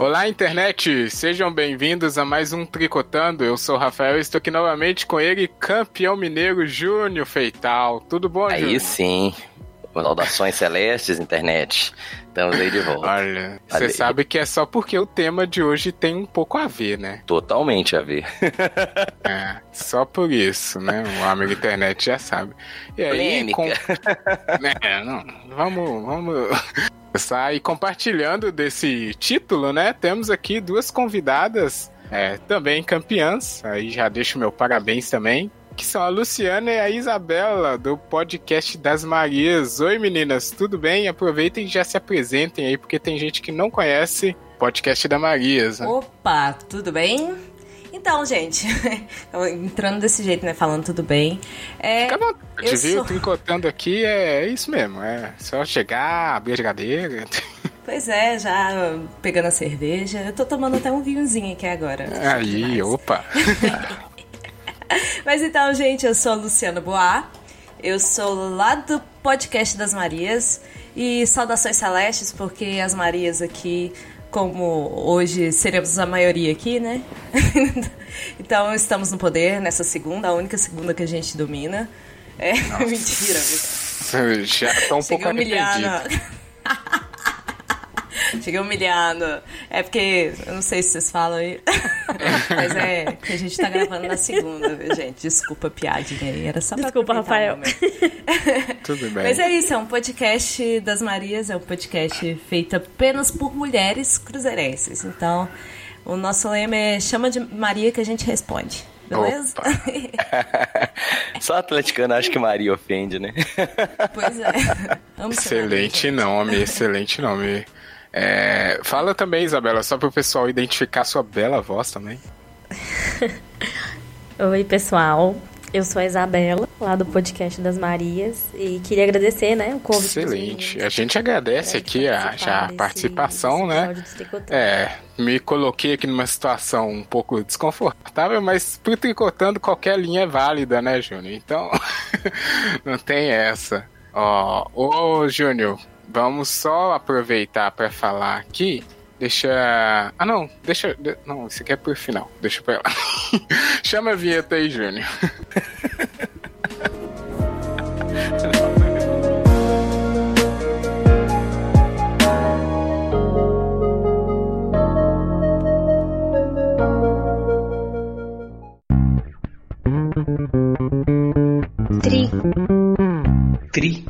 Olá, internet! Sejam bem-vindos a mais um Tricotando. Eu sou o Rafael e estou aqui novamente com ele, campeão mineiro Júnior Feital. Tudo bom, Aí Júnior? sim. Saudações celestes, internet. Estamos aí de volta. Olha, você sabe que é só porque o tema de hoje tem um pouco a ver, né? Totalmente a ver. É, só por isso, né? O amigo internet já sabe. E aí, com... É, não, vamos, vamos começar compartilhando desse título, né? Temos aqui duas convidadas, é, também campeãs. Aí já deixo meu parabéns também. Que são a Luciana e a Isabela, do podcast das Marias. Oi, meninas, tudo bem? Aproveitem e já se apresentem aí, porque tem gente que não conhece o podcast da Marias. Né? Opa, tudo bem? Então, gente, entrando desse jeito, né? Falando tudo bem. É, Fica à vontade, viu? sou- Tricotando aqui é isso mesmo. É só chegar, abrir a geladeira. Pois é, já pegando a cerveja. Eu tô tomando até um vinhozinho aqui agora. Aí, opa. Mas então, gente, eu sou a Luciana Boá. Eu sou lá do podcast das Marias. E saudações celestes, porque as Marias aqui, como hoje seremos a maioria aqui, né? então estamos no poder nessa segunda, a única segunda que a gente domina. É mentira, viu? Já tô um pouco Cheguei humilhando. arrependido. Cheguei humilhando. É porque, eu não sei se vocês falam aí. Mas é que a gente tá gravando na segunda, viu, gente? Desculpa a piadinha aí. Era só pra Desculpa, Rafael. Tudo bem. Mas é isso, é um podcast das Marias, é um podcast feito apenas por mulheres cruzeirenses. Então, o nosso lema é chama de Maria que a gente responde. Beleza? Só atleticano acho que Maria ofende, né? pois é. Amo Excelente nome, excelente nome. É, fala também, Isabela, só pro pessoal identificar sua bela voz também. Oi, pessoal. Eu sou a Isabela, lá do podcast das Marias, e queria agradecer, né, o convite. Excelente. A gente agradece né, aqui a, a participação, desse né? É, me coloquei aqui numa situação um pouco desconfortável, mas pro tricotando qualquer linha é válida, né, Júnior? Então, não tem essa. Ó, ô Júnior, vamos só aproveitar para falar aqui. Deixa. Ah, não, deixa. de- Não, isso aqui é por final. Deixa pra lá. Chama a vinheta aí, Júnior. Tri, Tri,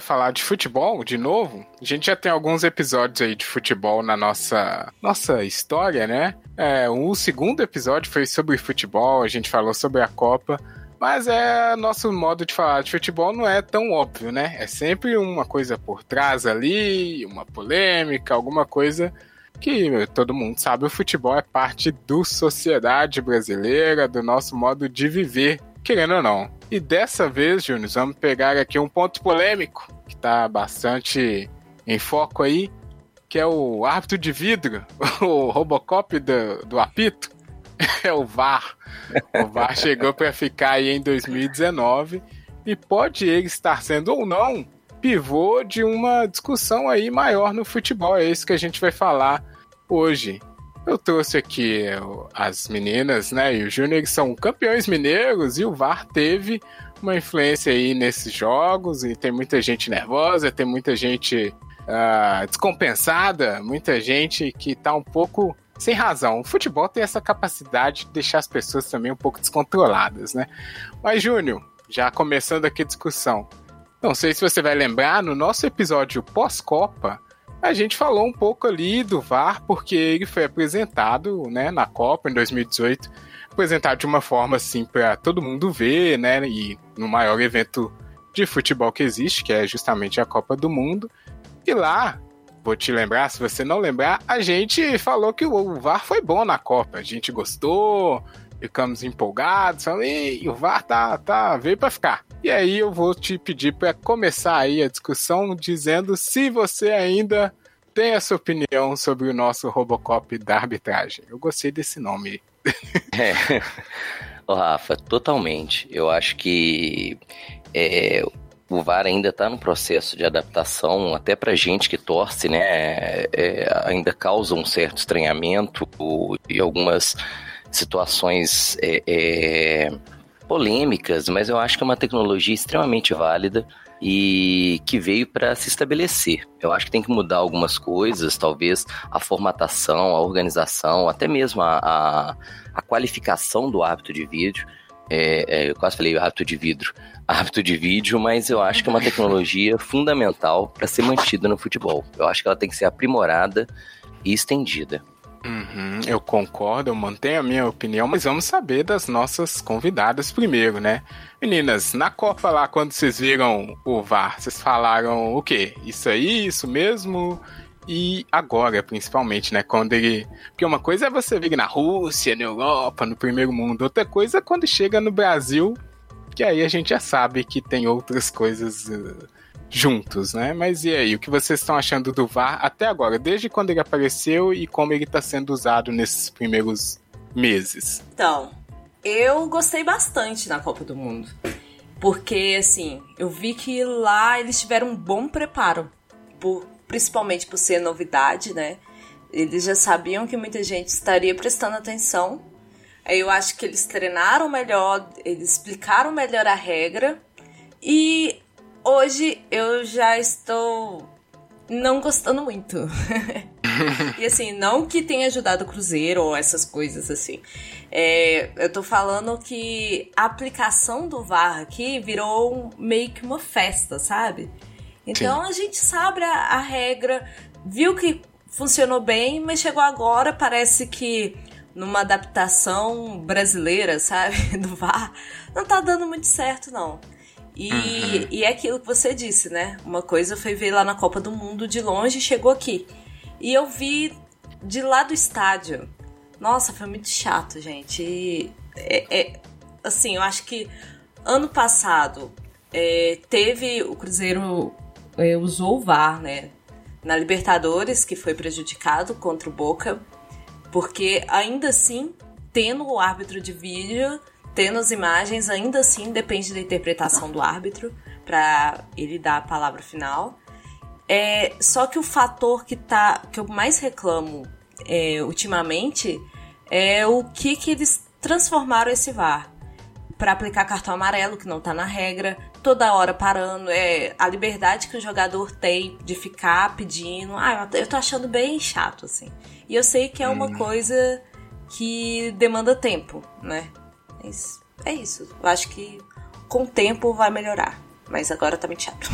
vai falar de futebol de novo. A gente já tem alguns episódios aí de futebol na nossa, nossa história, né? É, o segundo episódio foi sobre futebol, a gente falou sobre a Copa. Mas é nosso modo de falar de futebol não é tão óbvio, né? É sempre uma coisa por trás ali, uma polêmica, alguma coisa que todo mundo sabe. O futebol é parte do sociedade brasileira, do nosso modo de viver, querendo ou não. E dessa vez, Júnior, vamos pegar aqui um ponto polêmico que tá bastante em foco aí, que é o árbitro de vidro, o Robocop do, do apito. É o VAR. O VAR chegou para ficar aí em 2019 e pode ele estar sendo ou não pivô de uma discussão aí maior no futebol. É isso que a gente vai falar hoje. Eu trouxe aqui as meninas, né, e o Júnior, são campeões mineiros, e o VAR teve uma influência aí nesses jogos, e tem muita gente nervosa, tem muita gente ah, descompensada, muita gente que tá um pouco sem razão. O futebol tem essa capacidade de deixar as pessoas também um pouco descontroladas, né? Mas, Júnior, já começando aqui a discussão, Não sei se você vai lembrar, no nosso episódio pós-Copa, a gente falou um pouco ali do VAR, porque ele foi apresentado né, na Copa em 2018, apresentado de uma forma assim para todo mundo ver, né? E no maior evento de futebol que existe, que é justamente a Copa do Mundo. E lá, vou te lembrar, se você não lembrar, a gente falou que o VAR foi bom na Copa. A gente gostou, ficamos empolgados, falando, Ei, o VAR tá, tá, veio para ficar. E aí eu vou te pedir para começar aí a discussão dizendo se você ainda tem a sua opinião sobre o nosso Robocop da arbitragem. Eu gostei desse nome. É. Rafa, totalmente. Eu acho que é, o VAR ainda está no processo de adaptação, até para gente que torce, né? É, ainda causa um certo estranhamento e algumas situações é, é, polêmicas, mas eu acho que é uma tecnologia extremamente válida e que veio para se estabelecer. Eu acho que tem que mudar algumas coisas, talvez a formatação, a organização, até mesmo a, a, a qualificação do hábito de vídeo. É, é, eu quase falei hábito de vidro, hábito de vídeo, mas eu acho que é uma tecnologia fundamental para ser mantida no futebol. Eu acho que ela tem que ser aprimorada e estendida. Uhum, eu concordo, eu mantenho a minha opinião, mas vamos saber das nossas convidadas primeiro, né? Meninas, na Copa lá, quando vocês viram o VAR, vocês falaram o quê? Isso aí, isso mesmo? E agora, principalmente, né? Quando ele. Porque uma coisa é você vir na Rússia, na Europa, no primeiro mundo, outra coisa é quando chega no Brasil, que aí a gente já sabe que tem outras coisas. Juntos, né? Mas e aí, o que vocês estão achando do VAR até agora, desde quando ele apareceu e como ele está sendo usado nesses primeiros meses? Então, eu gostei bastante na Copa do Mundo. Porque, assim, eu vi que lá eles tiveram um bom preparo, por, principalmente por ser novidade, né? Eles já sabiam que muita gente estaria prestando atenção. Aí eu acho que eles treinaram melhor, eles explicaram melhor a regra. E hoje eu já estou não gostando muito. e assim, não que tenha ajudado o Cruzeiro ou essas coisas assim. É, eu tô falando que a aplicação do VAR aqui virou meio que uma festa, sabe? Então Sim. a gente sabe a, a regra, viu que funcionou bem, mas chegou agora, parece que numa adaptação brasileira, sabe? Do VAR, não tá dando muito certo, não. E, uhum. e é aquilo que você disse, né? Uma coisa foi ver lá na Copa do Mundo de longe e chegou aqui. E eu vi de lá do estádio. Nossa, foi muito chato, gente. E, é, é, assim, eu acho que ano passado é, teve o Cruzeiro é, usou o VAR, né? Na Libertadores, que foi prejudicado contra o Boca, porque ainda assim, tendo o árbitro de vídeo, tendo as imagens, ainda assim depende da interpretação do árbitro para ele dar a palavra final. É, só que o fator que, tá, que eu mais reclamo é, ultimamente é o que, que eles transformaram esse VAR para aplicar cartão amarelo, que não está na regra, toda hora parando, é a liberdade que o jogador tem de ficar pedindo. Ah, eu tô achando bem chato, assim. E eu sei que é uma hum. coisa que demanda tempo, né? Mas é isso. Eu acho que com o tempo vai melhorar. Mas agora tá muito chato.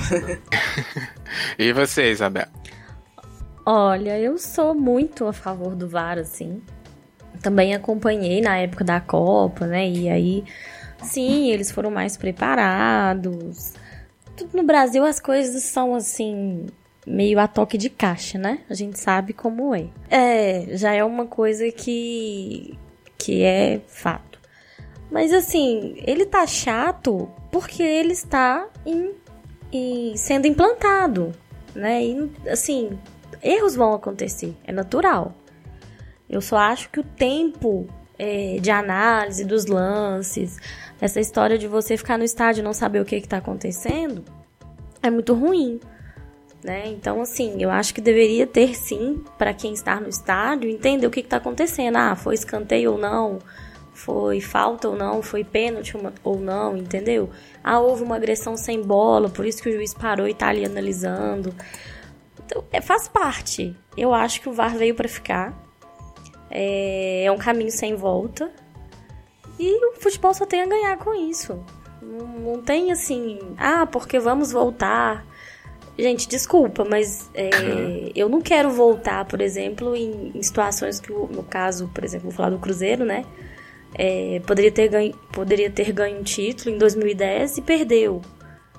e você, Isabel? Olha, eu sou muito a favor do VAR, assim. Também acompanhei na época da Copa, né? E aí, sim, eles foram mais preparados. Tudo no Brasil as coisas são assim, meio a toque de caixa, né? A gente sabe como é. É, já é uma coisa que que é fato. Mas assim, ele tá chato porque ele está em, em, sendo implantado, né? E assim, erros vão acontecer, é natural. Eu só acho que o tempo é, de análise dos lances, essa história de você ficar no estádio e não saber o que está acontecendo, é muito ruim. Né? Então, assim, eu acho que deveria ter sim, para quem está no estádio, entender o que está acontecendo. Ah, foi escanteio ou não? Foi falta ou não, foi pênalti ou não, entendeu? Ah, houve uma agressão sem bola, por isso que o juiz parou e tá ali analisando. Então, é, faz parte. Eu acho que o VAR veio para ficar. É, é um caminho sem volta. E o futebol só tem a ganhar com isso. Não, não tem assim, ah, porque vamos voltar. Gente, desculpa, mas é, eu não quero voltar, por exemplo, em, em situações que, o- no caso, por exemplo, vou falar do Cruzeiro, né? É, poderia, ter ganho, poderia ter ganho um título em 2010 e perdeu,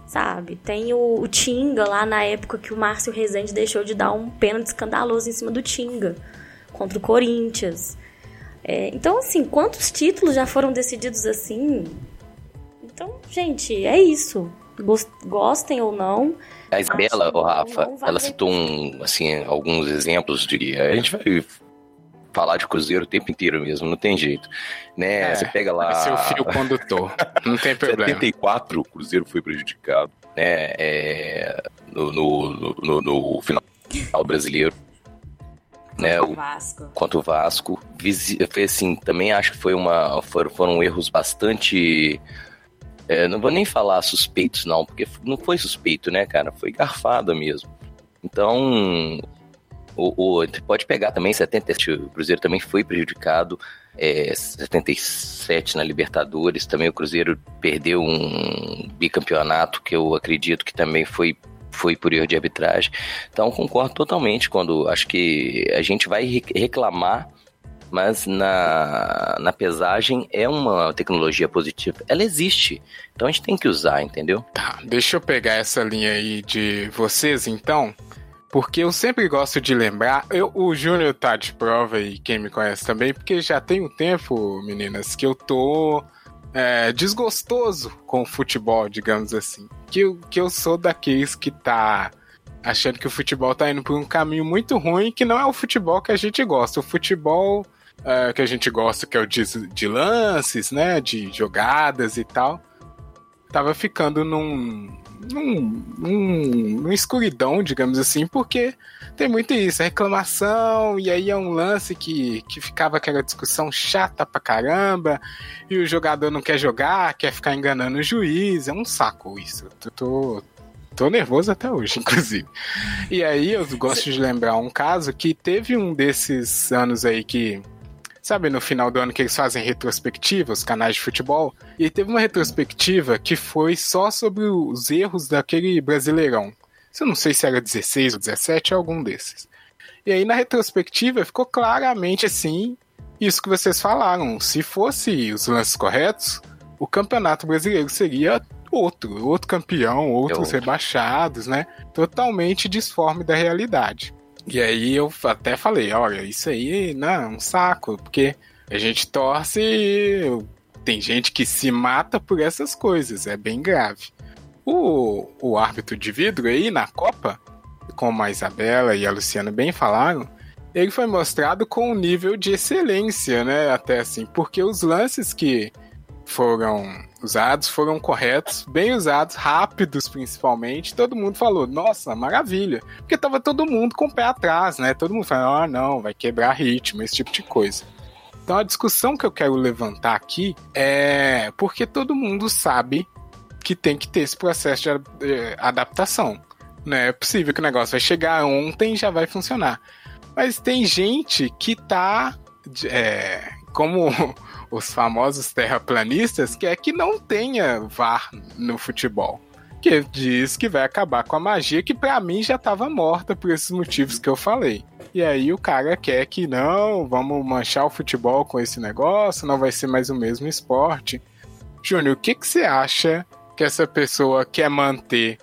sabe? Tem o, o Tinga lá na época que o Márcio Rezende deixou de dar um pênalti escandaloso em cima do Tinga contra o Corinthians. É, então, assim, quantos títulos já foram decididos assim? Então, gente, é isso. Gos- Gostem ou não. A Isabela, Rafa, ela citou um, assim, alguns exemplos de. A gente vai falar de Cruzeiro o tempo inteiro mesmo, não tem jeito. Né? É, Você pega lá. Vai ser o fio condutor. Não tem problema. 74, o Cruzeiro foi prejudicado, né? é, no, no, no, no- no final brasileiro. Né, O Vasco. contra o Vasco. Foi assim, também acho que foi uma, foram, foram erros bastante. é, não vou nem falar suspeitos, não, porque não foi suspeito, né, cara? Foi garfada mesmo. Então, o, o- pode pegar também 77, o Cruzeiro também foi prejudicado. É, 77 na Libertadores, também o Cruzeiro perdeu um bicampeonato que eu acredito que também foi foi por erro de arbitragem. Então concordo totalmente quando acho que a gente vai re- reclamar, mas na, na pesagem é uma tecnologia positiva. Ela existe. Então a gente tem que usar, entendeu? Tá, deixa eu pegar essa linha aí de vocês então, porque eu sempre gosto de lembrar. Eu, o Júnior tá de prova e quem me conhece também, porque já tem um tempo, meninas, que eu tô é, desgostoso com o futebol, digamos assim. Que, que eu sou daqueles que tá achando que o futebol tá indo por um caminho muito ruim, que não é o futebol que a gente gosta. O futebol é, que a gente gosta, que é o de, de lances, né? De jogadas e tal tava ficando num, num, num, escuridão, digamos assim, porque tem muito isso, reclamação, e aí é um lance que, que ficava aquela discussão chata pra caramba, e o jogador não quer jogar, quer ficar enganando o juiz, é um saco isso. Eu tô, tô nervoso até hoje, inclusive. E aí eu gosto de lembrar um caso que teve um desses anos aí que. Sabe, no final do ano que eles fazem retrospectiva, os canais de futebol? E teve uma retrospectiva que foi só sobre os erros daquele Brasileirão. Eu não sei se era 16 ou 17, algum desses. E aí na retrospectiva ficou claramente assim, isso que vocês falaram. Se fosse os lances corretos, o Campeonato Brasileiro seria outro, outro campeão, outros outro. rebaixados, né? Totalmente disforme da realidade. E aí eu até falei, olha, isso aí não é um saco, porque a gente torce e tem gente que se mata por essas coisas, é bem grave. O, o árbitro de vidro aí na Copa, como a Isabela e a Luciana bem falaram, ele foi mostrado com um nível de excelência, né? Até assim, porque os lances que foram usados foram corretos, bem usados, rápidos principalmente. Todo mundo falou, nossa, maravilha. Porque tava todo mundo com o pé atrás, né? Todo mundo falando, ah, não, vai quebrar ritmo, esse tipo de coisa. Então a discussão que eu quero levantar aqui é porque todo mundo sabe que tem que ter esse processo de eh, adaptação. Não é possível que o negócio vai chegar ontem e já vai funcionar. Mas tem gente que tá, é, como os famosos terraplanistas, que é que não tenha VAR no futebol. Que diz que vai acabar com a magia, que pra mim já tava morta por esses motivos que eu falei. E aí o cara quer que não, vamos manchar o futebol com esse negócio, não vai ser mais o mesmo esporte. Júnior, o que, que você acha que essa pessoa quer manter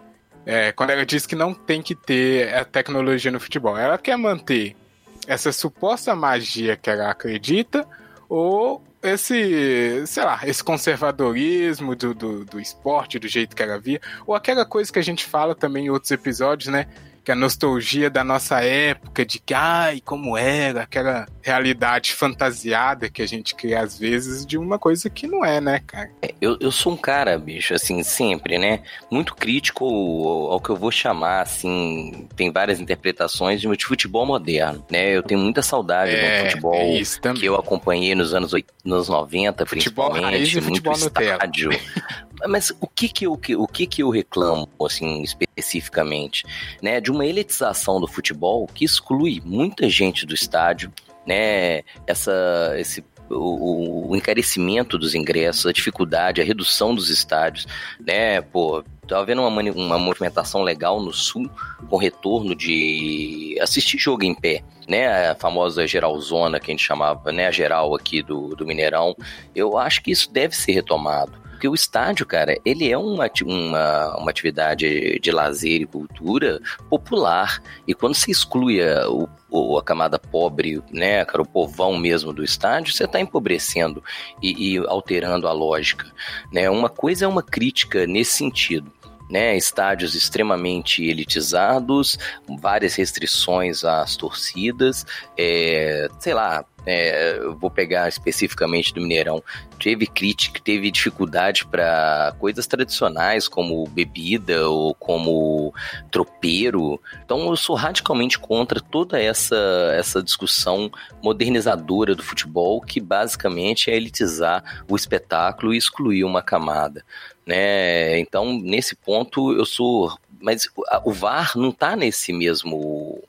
é, quando ela diz que não tem que ter a tecnologia no futebol? Ela quer manter essa suposta magia que ela acredita ou esse, sei lá, esse conservadorismo do, do, do esporte, do jeito que ela via, ou aquela coisa que a gente fala também em outros episódios, né? Que a nostalgia da nossa época, de que, ai, como era, aquela realidade fantasiada que a gente cria às vezes de uma coisa que não é, né, cara? Eu, eu sou um cara, bicho, assim, sempre, né? Muito crítico ao, ao que eu vou chamar, assim, tem várias interpretações de de futebol moderno, né? Eu tenho muita saudade É, do futebol é isso também. que eu acompanhei nos anos, nos 90, Futebol principalmente, raiz e muito futebol Nutella. estádio. Mas o que que eu, o que que eu reclamo, assim, especificamente, né? De uma elitização do futebol que exclui muita gente do estádio, né? Essa, esse o, o encarecimento dos ingressos, a dificuldade, a redução dos estádios, né? Pô, tá havendo uma, uma movimentação legal no sul com retorno de assistir jogo em pé, né? A famosa geralzona que a gente chamava, né? A geral aqui do, do Mineirão. Eu acho que isso deve ser retomado. Porque o estádio, cara, ele é uma, uma, uma atividade de lazer e cultura popular. E quando se exclui a, o, a camada pobre, né, cara, o povão mesmo do estádio, você está empobrecendo e, e alterando a lógica. Né? Uma coisa é uma crítica nesse sentido né, estádios extremamente elitizados, várias restrições às torcidas, é, sei lá, é, vou pegar especificamente do Mineirão, teve crítica, teve dificuldade para coisas tradicionais como bebida ou como tropeiro. Então eu sou radicalmente contra toda essa, essa discussão modernizadora do futebol que basicamente é elitizar o espetáculo e excluir uma camada né? Então, nesse ponto, eu sou. Mas o VAR não está nesse mesmo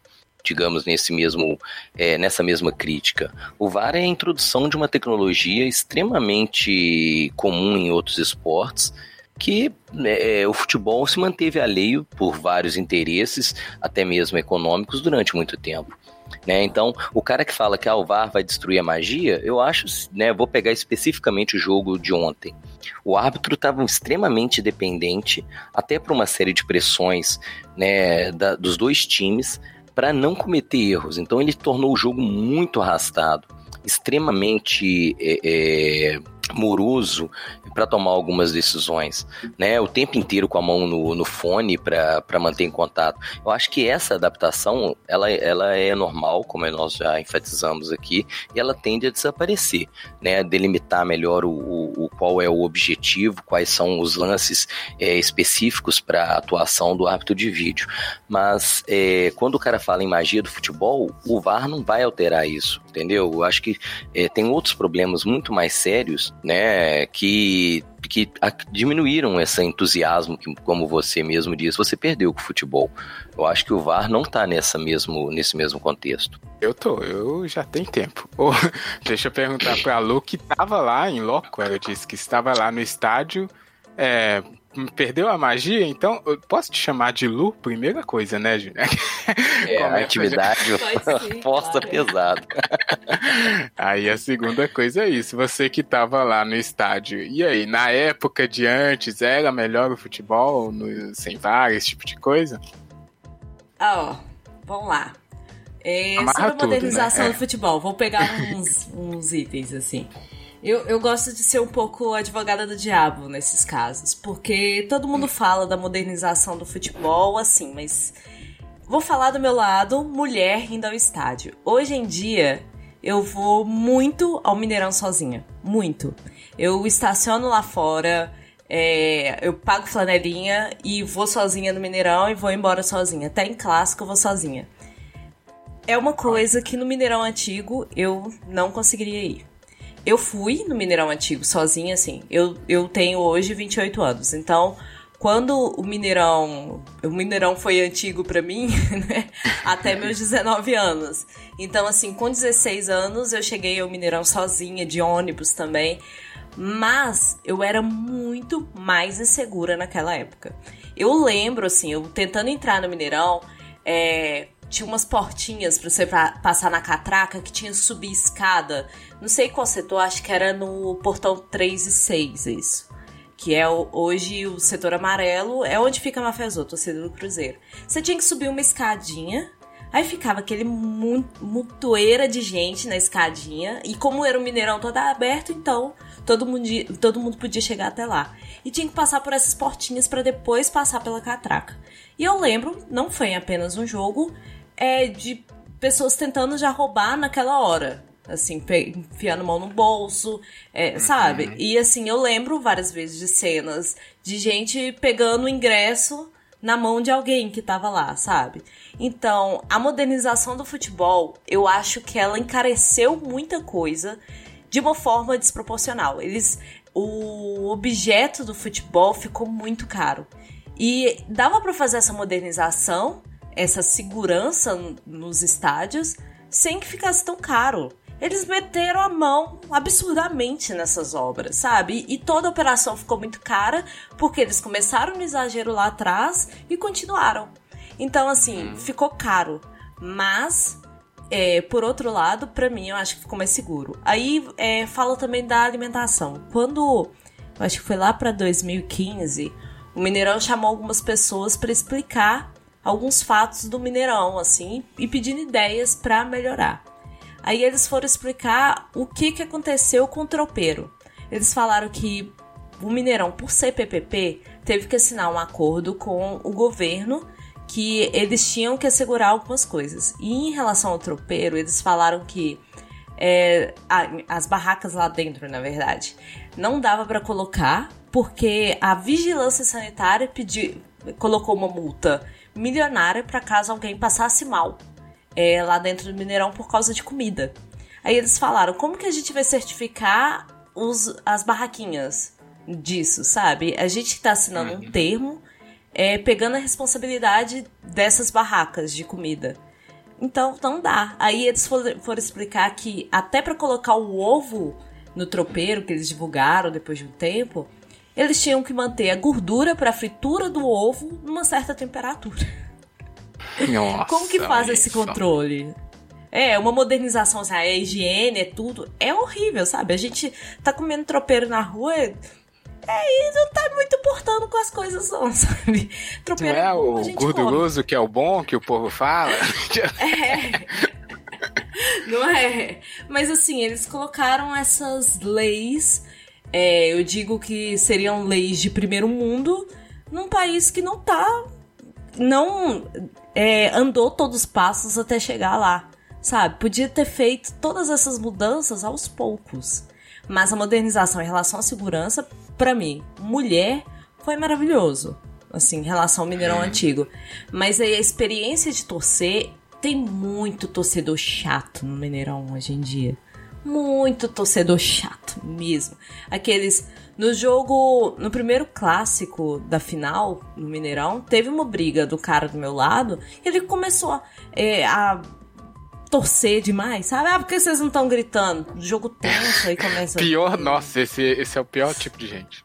digamos, nesse mesmo, é, nessa mesma crítica. O VAR é a introdução de uma tecnologia extremamente comum em outros esportes, que é, o futebol se manteve alheio por vários interesses, até mesmo econômicos, durante muito tempo. Né? Então, o cara que fala que ah, o VAR vai destruir a magia, eu acho, né, vou pegar especificamente o jogo de ontem. O árbitro estava extremamente dependente, até por uma série de pressões né, da, dos dois times, para não cometer erros. Então, ele tornou o jogo muito arrastado, extremamente é, é, moroso para tomar algumas decisões, né? O tempo inteiro com a mão no, no fone para manter em contato. Eu acho que essa adaptação ela, ela é normal, como nós já enfatizamos aqui, e ela tende a desaparecer, né? Delimitar melhor o, o, o qual é o objetivo, quais são os lances é, específicos para a atuação do árbitro de vídeo. Mas é, quando o cara fala em magia do futebol, o VAR não vai alterar isso, entendeu? Eu acho que é, tem outros problemas muito mais sérios né, que que diminuíram esse entusiasmo que, como você mesmo disse, você perdeu com o futebol. Eu acho que o VAR não está nessa mesmo, nesse mesmo contexto. Eu tô, eu já tenho tempo. Oh, deixa eu perguntar para a Lu que estava lá em loco, ela disse que estava lá no estádio é, perdeu a magia, então eu posso te chamar de Lu? Primeira coisa, né, Júnior? É, a atividade força claro. pesado. aí a segunda coisa é isso, você que tava lá no estádio, e aí, na época de antes, era melhor o futebol, no, sem VAR, esse tipo de coisa? Ó, oh, vamos lá. É, sobre a modernização tudo, né? do futebol, vou pegar uns, uns itens assim. Eu, eu gosto de ser um pouco advogada do diabo nesses casos, porque todo mundo fala da modernização do futebol, assim, mas vou falar do meu lado, mulher indo ao estádio. Hoje em dia, eu vou muito ao Mineirão sozinha, muito. Eu estaciono lá fora, é, eu pago flanelinha e vou sozinha no Mineirão e vou embora sozinha. Até em clássico eu vou sozinha. É uma coisa que no Mineirão antigo eu não conseguiria ir. Eu fui no Mineirão Antigo sozinha, assim. Eu, eu tenho hoje 28 anos. Então, quando o Mineirão. O Mineirão foi antigo para mim, né? Até meus 19 anos. Então, assim, com 16 anos eu cheguei ao Mineirão sozinha, de ônibus também. Mas eu era muito mais insegura naquela época. Eu lembro, assim, eu tentando entrar no Mineirão, é, tinha umas portinhas para você passar na catraca que tinha subir escada. Não sei qual setor, acho que era no portão 3 e 6 isso. Que é o, hoje o setor amarelo, é onde fica a Mafezô, torcida do Cruzeiro. Você tinha que subir uma escadinha, aí ficava aquele mutoeira de gente na escadinha, e como era o Mineirão todo aberto, então todo mundo, todo mundo podia chegar até lá. E tinha que passar por essas portinhas para depois passar pela catraca. E eu lembro, não foi apenas um jogo, é de pessoas tentando já roubar naquela hora. Assim, enfiando mão no bolso, é, sabe? Uhum. E assim, eu lembro várias vezes de cenas de gente pegando o ingresso na mão de alguém que tava lá, sabe? Então, a modernização do futebol, eu acho que ela encareceu muita coisa de uma forma desproporcional. Eles o objeto do futebol ficou muito caro. E dava para fazer essa modernização essa segurança nos estádios sem que ficasse tão caro. eles meteram a mão absurdamente nessas obras, sabe? E, toda a operação ficou muito cara porque eles começaram no exagero lá atrás e continuaram. Então, assim, ficou caro. Mas, é, por outro lado, pra mim, eu acho que ficou mais seguro. Aí, é, fala também da alimentação. Quando, eu acho que foi lá pra 2015, o Mineirão chamou algumas pessoas pra explicar alguns fatos do Mineirão, assim, e pedindo ideias pra melhorar. Aí eles foram explicar o que, que aconteceu com o tropeiro. Eles falaram que o Mineirão, por ser PPP, teve que assinar um acordo com o governo que eles tinham que assegurar algumas coisas. E em relação ao tropeiro, eles falaram que é, as barracas lá dentro, na verdade, não dava para colocar porque a vigilância sanitária pediu, colocou uma multa milionária para caso alguém passasse mal é, lá dentro do Mineirão por causa de comida. Aí eles falaram, como que a gente vai certificar os, as barraquinhas disso, sabe? A gente tá assinando um termo é, pegando a responsabilidade dessas barracas de comida. Então, não dá. Aí eles foram, foram explicar que até pra colocar o ovo no tropeiro, que eles divulgaram depois de um tempo, eles tinham que manter a gordura pra fritura do ovo numa certa temperatura. Nossa, Como que faz esse controle? É, uma modernização, assim, a higiene, é tudo. É horrível, sabe? A gente tá comendo tropeiro na rua é, e não tá muito importando com as coisas, não, sabe? Não Tropeiro é bom, o a gente come. gorduroso que é o bom, que o povo fala? Não é? Mas assim, eles colocaram essas leis, é, eu digo que seriam leis de primeiro mundo, num país que não tá. Não é, andou todos os passos até chegar lá. Sabe? Podia ter feito todas essas mudanças aos poucos. Mas a modernização em relação à segurança, pra mim, mulher, foi maravilhoso. Assim, em relação ao Mineirão antigo. Mas aí a experiência de torcer tem muito torcedor chato no Mineirão hoje em dia. Muito torcedor chato mesmo. Aqueles. No jogo. No primeiro clássico da final, no Mineirão, teve uma briga do cara do meu lado. Ele começou é, a torcer demais, sabe? Ah, por que vocês não estão gritando? Jogo tenso, aí começa. Pior, nossa, esse, esse é o pior tipo de gente.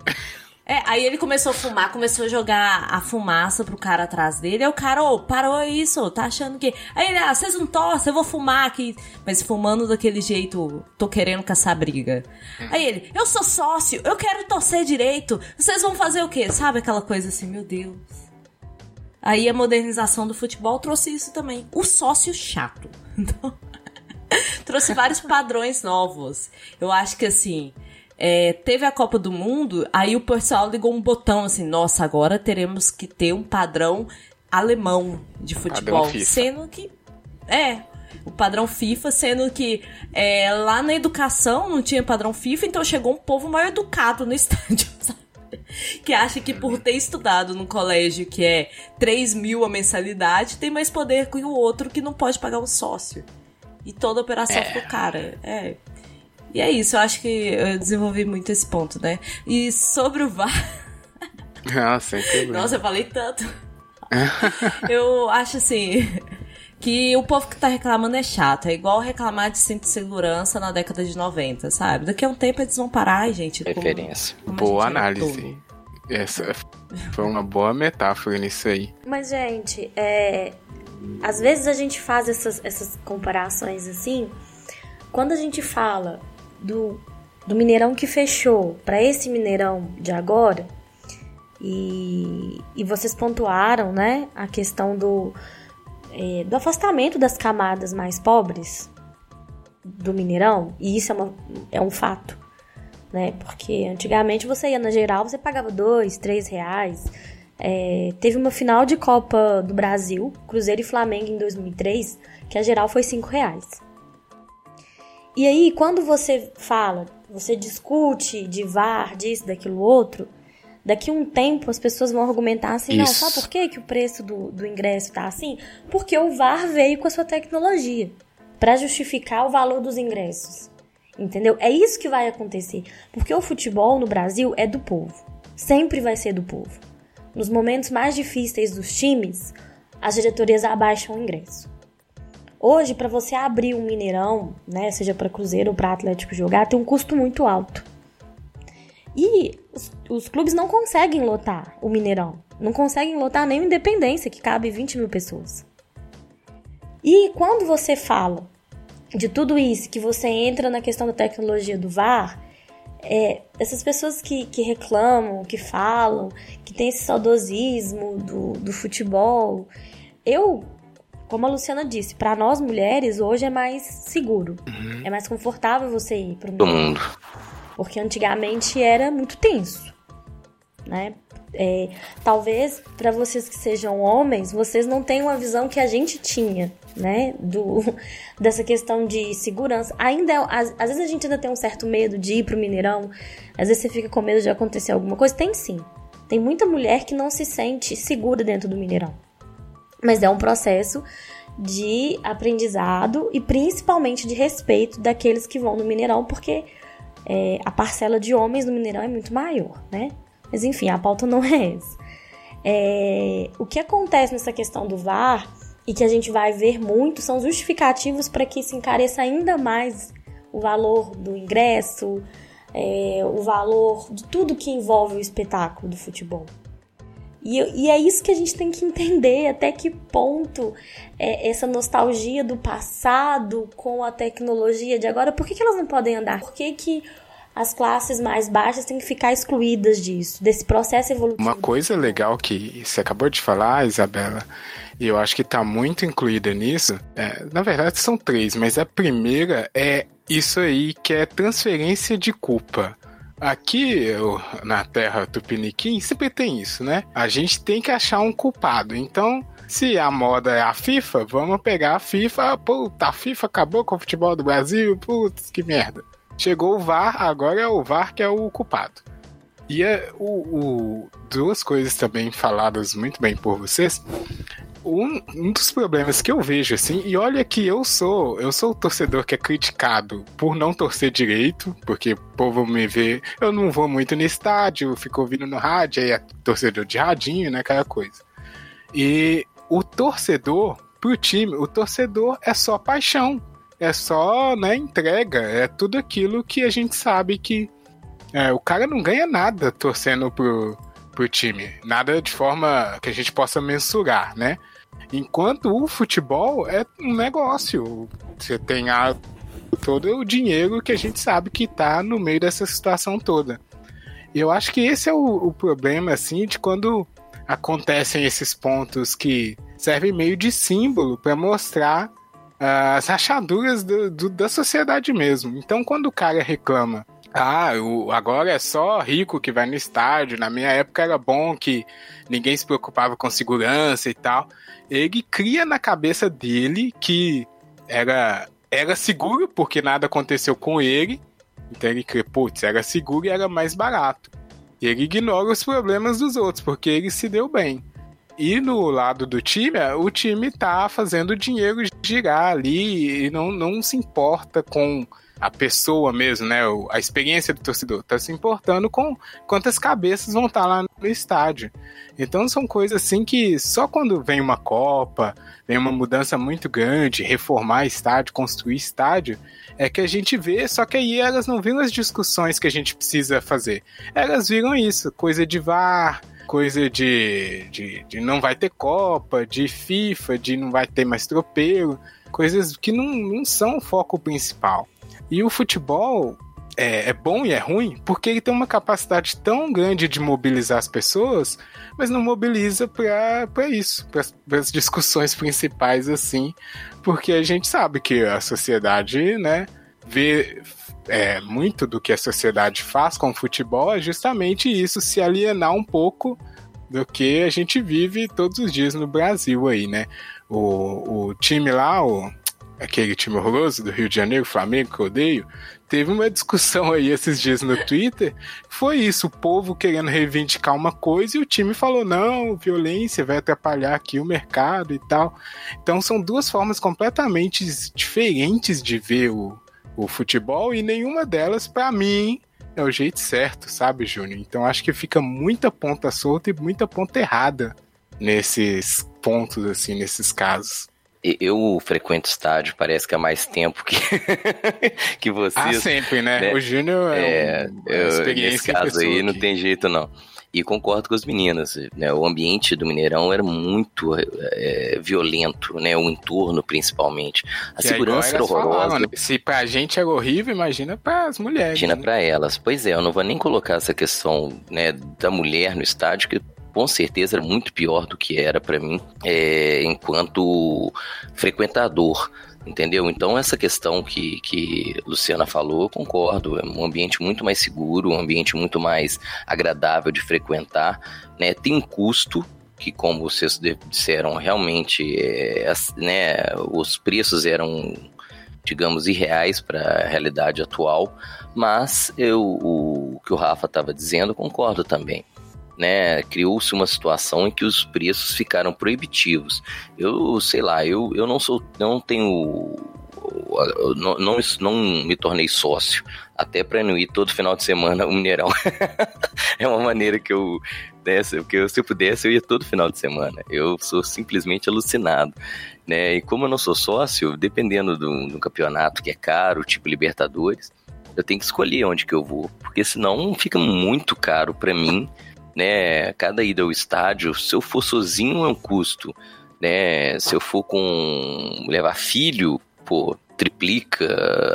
É, aí ele começou a fumar, começou a jogar a fumaça pro cara atrás dele. Aí o cara, ô, parou isso, tá achando que. Aí ele, ah, vocês não torcem, eu vou fumar aqui. Mas fumando daquele jeito, tô querendo caçar briga. Aí ele, eu sou sócio, eu quero torcer direito. Vocês vão fazer o quê? Sabe aquela coisa assim, meu Deus. Aí a modernização do futebol trouxe isso também. O sócio chato. Então, trouxe vários padrões novos. Eu acho que assim. É, teve a Copa do Mundo, aí o pessoal ligou um botão assim, nossa, agora teremos que ter um padrão alemão de futebol. Sendo que. É, o padrão FIFA, sendo que é, lá na educação não tinha padrão FIFA, então chegou um povo mal educado no estádio, sabe? Que acha que por ter estudado num colégio que é 3 mil a mensalidade, tem mais poder que o outro que não pode pagar um sócio. E toda a operação ficou cara. É. E é isso, eu acho que eu desenvolvi muito esse ponto, né? E sobre o VAR. Nossa, sem problema. Nossa, eu falei tanto. eu acho assim. Que o povo que tá reclamando é chato. É igual reclamar de cinto de segurança na década de 90, sabe? Daqui a um tempo eles vão parar, e, gente. como- Referência. como a Boa gente era análise. Essa foi uma boa metáfora nisso aí. Mas, gente, é... às vezes a gente faz essas, essas comparações assim. Quando a gente fala do, do Mineirão que fechou para esse Mineirão de agora, e, e vocês pontuaram, né, a questão do, é, do afastamento das camadas mais pobres do Mineirão, e isso é, uma, é um fato, né? Porque antigamente você ia na geral, você pagava dois, três reais. É, teve uma final de Copa do Brasil, Cruzeiro e Flamengo em 2003, que a geral foi cinco reais. E aí, quando você fala, você discute de VAR, disso, daquilo outro, daqui a um tempo as pessoas vão argumentar assim, não, Isso. sabe por que, que o preço do, do ingresso tá assim? Porque o VAR veio com a sua tecnologia para justificar o valor dos ingressos. Entendeu? É isso que vai acontecer. Porque o futebol no Brasil é do povo. Sempre vai ser do povo. Nos momentos mais difíceis dos times, as diretorias abaixam o ingresso. Hoje, para você abrir um Mineirão, né, seja para Cruzeiro ou para Atlético jogar, tem um custo muito alto. E os, os, clubes não conseguem lotar o Mineirão. Não conseguem lotar nem o Independência, que cabe 20 mil pessoas. E quando você fala de tudo isso, que você entra na questão da tecnologia do VAR, é, essas pessoas que, que reclamam, que falam, que tem esse saudosismo do, do futebol, eu como a Luciana disse, para nós mulheres hoje é mais seguro. Uhum. É mais confortável você ir para o mundo. Porque antigamente era muito tenso, né? É, talvez para vocês que sejam homens, vocês não tenham a visão que a gente tinha, né? Do, dessa questão de segurança. Ainda, às, às vezes a gente ainda tem um certo medo de ir pro Mineirão, às vezes você fica com medo de acontecer alguma coisa. Tem sim. Tem muita mulher que não se sente segura dentro do Mineirão. Mas é um processo de aprendizado e principalmente de respeito daqueles que vão no Mineirão, porque é, a parcela de homens no Mineirão é muito maior, né? Mas enfim, a pauta não é essa. É, o que acontece nessa questão do VAR e que a gente vai ver muito são justificativos para que se encareça ainda mais o valor do ingresso, é, o valor de tudo que envolve o espetáculo do futebol. E, e, é isso que a gente tem que entender, até que ponto é essa nostalgia do passado com a tecnologia de agora, por que, que elas não podem andar? Por que, que as classes mais baixas têm que ficar excluídas disso, desse processo evolutivo? Uma coisa legal que você acabou de falar, Isabela, e eu acho que está muito incluída nisso, é, na verdade são três, mas a primeira é isso aí que é transferência de culpa. Aqui eu, na terra Tupiniquim sempre tem isso, né? A gente tem que achar um culpado. Então, se a moda é a FIFA, vamos pegar a FIFA. Puta, a FIFA acabou com o futebol do Brasil. Putz, que merda. Chegou o VAR, agora é o VAR que é o culpado. E é, o, o, duas coisas também faladas muito bem por vocês um, um dos problemas que eu vejo, assim, e olha que eu sou, eu sou o torcedor que é criticado por não torcer direito, porque o povo me vê, eu não vou muito no estádio, fico ouvindo no rádio, aí é torcedor de radinho, né, aquela coisa. E o torcedor, pro time, o torcedor é só paixão, é só, né, entrega, é tudo aquilo que a gente sabe que é, o cara não ganha nada torcendo pro, pro time. Nada de forma que a gente possa mensurar, né? Enquanto o futebol é um negócio. Você tem a, todo o dinheiro que a gente sabe que tá no meio dessa situação toda. E eu acho que esse é o, o problema, assim, de quando acontecem esses pontos que servem meio de símbolo para mostrar uh, as rachaduras do, do, da sociedade mesmo. Então, quando o cara reclama ah, o, agora é só rico que vai no estádio. Na minha época era bom que ninguém se preocupava com segurança e tal. Ele cria na cabeça dele que era, era seguro porque nada aconteceu com ele. Então ele crê, putz, era seguro e era mais barato. Ele ignora os problemas dos outros porque ele se deu bem. E no lado do time, o time tá fazendo dinheiro girar ali e não, não se importa com a pessoa mesmo, né? A experiência do torcedor. Tá se importando com quantas cabeças vão estar tá lá no estádio. Então são coisas assim que só quando vem uma Copa, vem uma mudança muito grande, reformar estádio, construir estádio, é que a gente vê, só que aí elas não viram as discussões que a gente precisa fazer. Elas viram isso, coisa de VAR, coisa de, de, de não vai ter Copa, de FIFA, de não vai ter mais tropeiro, coisas que não, não são o foco principal. E o futebol é, é, bom e é ruim porque ele tem uma capacidade tão grande de mobilizar as pessoas, mas não mobiliza para isso, para as discussões principais assim, porque a gente sabe que a sociedade, né, vê é, muito do que a sociedade faz com o futebol é justamente isso, se alienar um pouco do que a gente vive todos os dias no Brasil aí, né? O, o time lá, o aquele time horroroso do Rio de Janeiro, Flamengo, que eu odeio, teve uma discussão aí esses dias no Twitter. Foi isso, o povo querendo reivindicar uma coisa e o time falou: não, violência vai atrapalhar aqui o mercado e tal. Então são duas formas completamente diferentes de ver o, o futebol e nenhuma delas, para mim, é o jeito certo, sabe, Júnior? Então acho que fica muita ponta solta e muita ponta errada nesses pontos, assim, nesses casos. Eu frequento estádio, parece que há mais tempo que, que vocês. Ah, sempre, né? né? O Júnior é, É, um- eu, nesse caso aí não aqui. tem jeito não. E concordo com as meninas, né? O ambiente do Mineirão era muito é, violento, né? O entorno, principalmente. A Que é segurança era horrorosa. falavam, né? Se pra gente é horrível, imagina pras mulheres. Imagina né? pra elas. Pois é, eu não vou nem colocar essa questão né, da mulher no estádio, que com certeza era muito pior do que era pra mim, é, enquanto frequentador. Entendeu? Então, essa questão que, que Luciana falou, eu concordo. É um ambiente muito mais seguro, um ambiente muito mais agradável de frequentar. Né? Tem um custo, que, como vocês disseram, realmente é, né, os preços eram, digamos, irreais para a realidade atual. Mas eu, o que o Rafa estava dizendo, concordo também. Né, criou-se uma situação em que os preços ficaram proibitivos. Eu, sei lá, eu, eu não sou, não tenho, não, não, não me tornei sócio, até para não ir todo final de semana ao Mineirão. é uma maneira que eu, né, se- porque se eu pudesse eu ia todo final de semana. Eu sou simplesmente alucinado, né? E como eu não sou sócio, dependendo do, do campeonato que é caro, tipo Libertadores, eu tenho que escolher onde que eu vou, porque senão fica muito caro para mim, né? Cada ida ao estádio, se eu for sozinho é um custo, né? Se eu for com levar filho, pô, triplica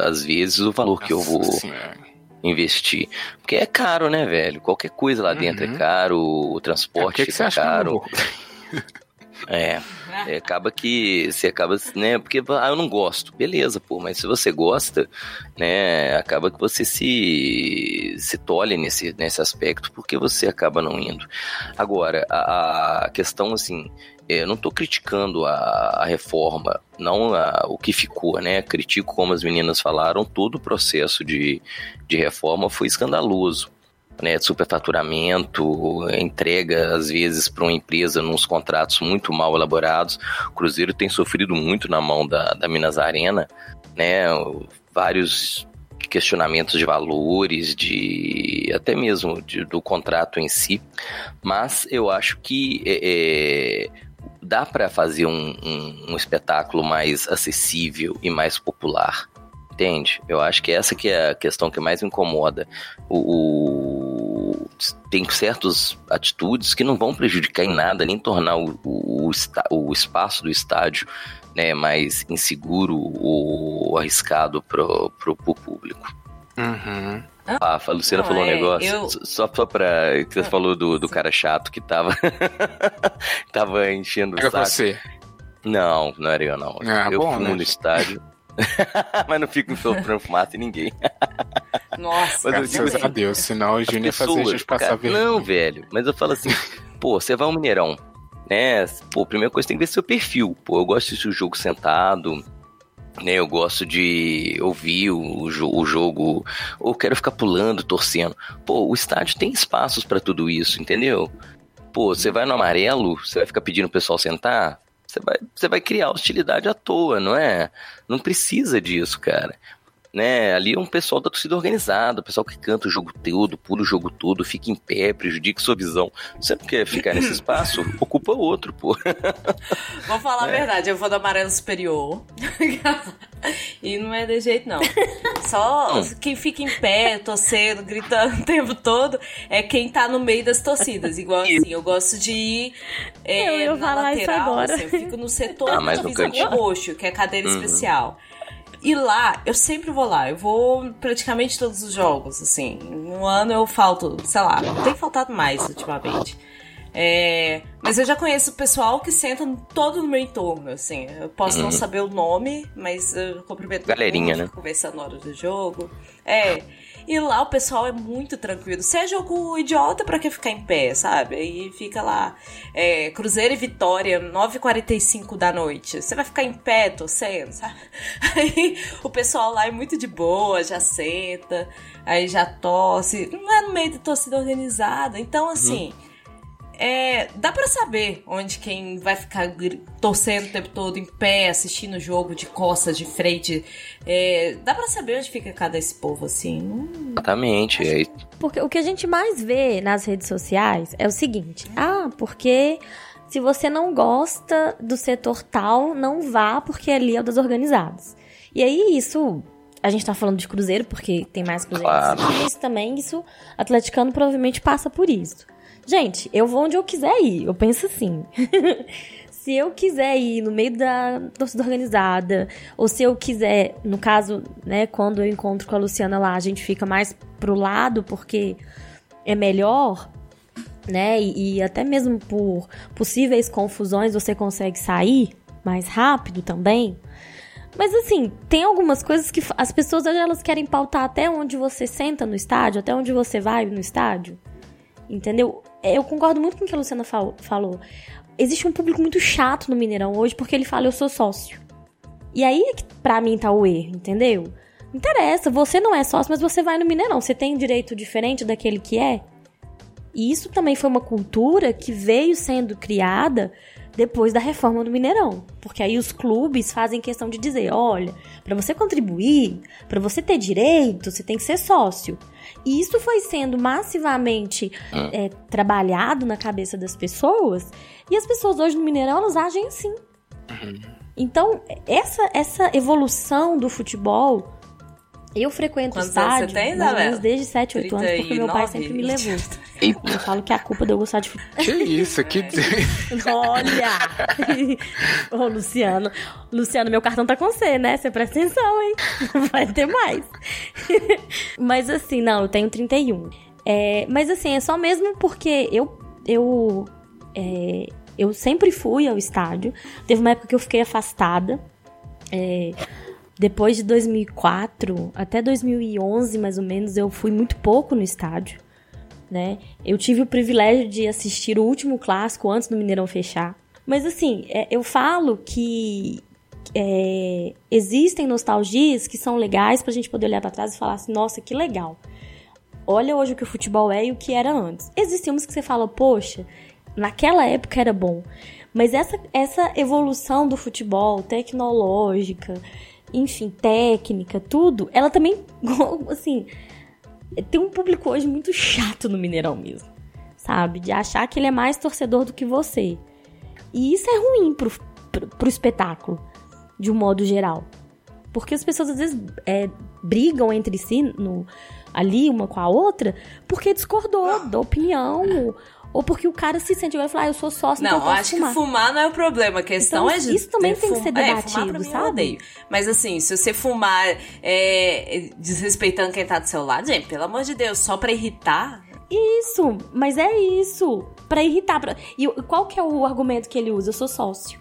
às vezes o valor que eu Nossa vou Senhora. investir. Porque é caro, né, velho? Qualquer coisa lá dentro Uhum. é caro, o É, transporte por que, que eu caro. É, é, acaba que você acaba, né? Porque ah, eu não gosto, beleza, pô, mas se você gosta, né? Acaba que você se se tolhe nesse nesse aspecto porque você acaba não indo. Agora, a, a questão assim, eu não tô criticando a, a reforma, não a- o que ficou, né? Critico como as meninas falaram, todo o processo de, de reforma foi escandaloso né, superfaturamento, entrega às vezes para uma empresa nos contratos muito mal elaborados. O Cruzeiro tem sofrido muito na mão da, da Minas Arena, né, vários questionamentos de valores, de até mesmo de- do contrato em si, mas eu acho que é, é, dá para fazer um, um- um espetáculo mais acessível e mais popular. Entende? Eu acho que essa que é a questão que mais me incomoda. O, o- tem certas atitudes que não vão prejudicar em nada, nem tornar o, o, o o espaço do estádio né, mais inseguro ou arriscado pro, pro, pro público. Uhum. Ah, a Luciana Não, falou um é, negócio, eu- só- só, pra. Você Ah, falou do, do cara chato que tava. tava enchendo o Era saco. você. Não, não era eu, não. Ah, eu bom, fumo né? no estádio. Mas não fico soprando fumaça em ninguém. Nossa, Mas eu digo Graças bem. a Deus, senão o Júnior ia fazer a gente passar cara, vergonha. Não, velho. Mas eu falo assim, pô, você vai ao Mineirão, né? Pô, primeira coisa tem que ver seu perfil. Pô, eu gosto de o jogo sentado, né? Eu gosto de ouvir o, o jo- o jogo, ou quero ficar pulando, torcendo. Pô, o estádio tem espaços pra tudo isso, entendeu? Pô, você vai no amarelo, você vai ficar pedindo o pessoal sentar, você vai, você vai criar hostilidade à toa, não é? Não precisa disso, cara. Né, ali é um pessoal da torcida organizada, o pessoal que canta o jogo todo, pula o jogo todo, fica em pé, prejudica sua visão. Você não quer ficar nesse espaço? Ocupa outro, pô. Vou falar É. a verdade, eu vou do amarelo superior. e não é de jeito, não. Só Hum. quem fica em pé, torcendo, gritando o tempo todo, é quem tá no meio das torcidas. Igual assim, eu gosto de ir é, Eu ia na falar isso lateral, agora. assim, eu fico no setor Ah, mas no cantinho. roxo, que é cadeira Uhum. especial. E lá, eu sempre vou lá. Eu vou praticamente todos os jogos, assim. Um ano eu falto, sei lá, tem faltado mais ultimamente. É, mas eu já conheço o pessoal que senta todo no meu entorno, assim. Eu posso não saber o nome, mas eu cumprimento Uhum. Galerinha, mundo, né? conversando na hora do jogo. É. E lá o pessoal é muito tranquilo. Se é jogo idiota, pra que ficar em pé, sabe? Aí fica lá. é, Cruzeiro e Vitória, 9h45 da noite. Você vai ficar em pé torcendo, sabe? Aí o pessoal lá é muito de boa, já senta, aí já tosse. Não é no meio de torcida organizada. Então, assim. É, dá pra saber onde quem vai ficar torcendo o tempo todo em pé, assistindo o jogo de costas, de frente. É, dá pra saber onde fica cada esse povo, assim. Não- Exatamente. É Porque o que a gente mais vê nas redes sociais é o seguinte: ah, porque Se você não gosta do setor tal, não vá, porque ali é o das organizadas. E aí, isso. A gente tá falando de Cruzeiro, porque tem mais Cruzeiro Claro. mas também isso. Atleticano provavelmente passa por isso. Gente, eu vou onde eu quiser ir. Eu penso assim. se eu quiser ir no meio da torcida organizada, ou se eu quiser, no caso, né, quando eu encontro com a Luciana lá, a gente fica mais pro lado, porque é melhor, né? E, e até mesmo por possíveis confusões você consegue sair mais rápido também. Mas assim, tem algumas coisas que as pessoas elas querem pautar até onde você senta no estádio, até onde você vai no estádio. Entendeu? Eu concordo muito com o que a Luciana fal- falou. Existe um público muito chato no Mineirão hoje porque ele fala eu sou sócio. E aí é que pra mim tá o erro, entendeu? Não interessa, você não é sócio, mas você vai no Mineirão. Você tem direito diferente daquele que é. E isso também foi uma cultura que veio sendo criada depois da reforma do Mineirão. Porque aí os clubes fazem questão de dizer: olha, para você contribuir, para você ter direito, você tem que ser sócio. E isso foi sendo massivamente é, trabalhado na cabeça das pessoas. E as pessoas hoje no Mineirão elas agem assim. Então, essa, essa evolução do futebol. Eu frequento Quantos o anos estádio você tem, mais ou Isabela? menos desde 7, 8 anos, porque meu pai 39? sempre me levou. Eita. Eu falo que a culpa de eu gostar de. Que isso, que. Olha! Ô, Luciano. Luciano, meu cartão tá com você, né? Você presta atenção, hein? Vai ter mais. mas assim, não, eu tenho 31. É, mas assim, é só mesmo porque eu. Eu. é, eu sempre fui ao estádio. Teve uma época que eu fiquei afastada. É, depois de 2004 até 2011, mais ou menos, eu fui muito pouco no estádio. Né? Eu tive o privilégio de assistir o último clássico antes do Mineirão fechar. Mas assim, é, eu falo que é, existem nostalgias que são legais pra gente poder olhar pra trás e falar assim, nossa, que legal. Olha hoje o que o futebol é e o que era antes. Existem uns que você fala, poxa, naquela época era bom. Mas essa, essa evolução do futebol, tecnológica, enfim, técnica, tudo, ela também, assim, tem um público hoje muito chato no Mineirão mesmo, sabe? De achar que ele é mais torcedor do que você. E isso é ruim pro, pro, pro espetáculo, de um modo geral. Porque as pessoas às vezes é, brigam entre si no, ali, uma com a outra, porque discordou da opinião. Ou porque o cara se sente vai falar, ah, eu sou sócio, então Não, eu eu posso acho fumar. que fumar não é o problema. A questão Então, é isso também tem que ser É, fumar debatido, pra mim eu sabe? odeio. Mas assim, se você fumar é, desrespeitando quem tá do seu lado, gente, pelo amor de Deus, só pra irritar. Isso, mas é isso. Pra irritar. Pra... E qual que é o argumento que ele usa? Eu sou sócio.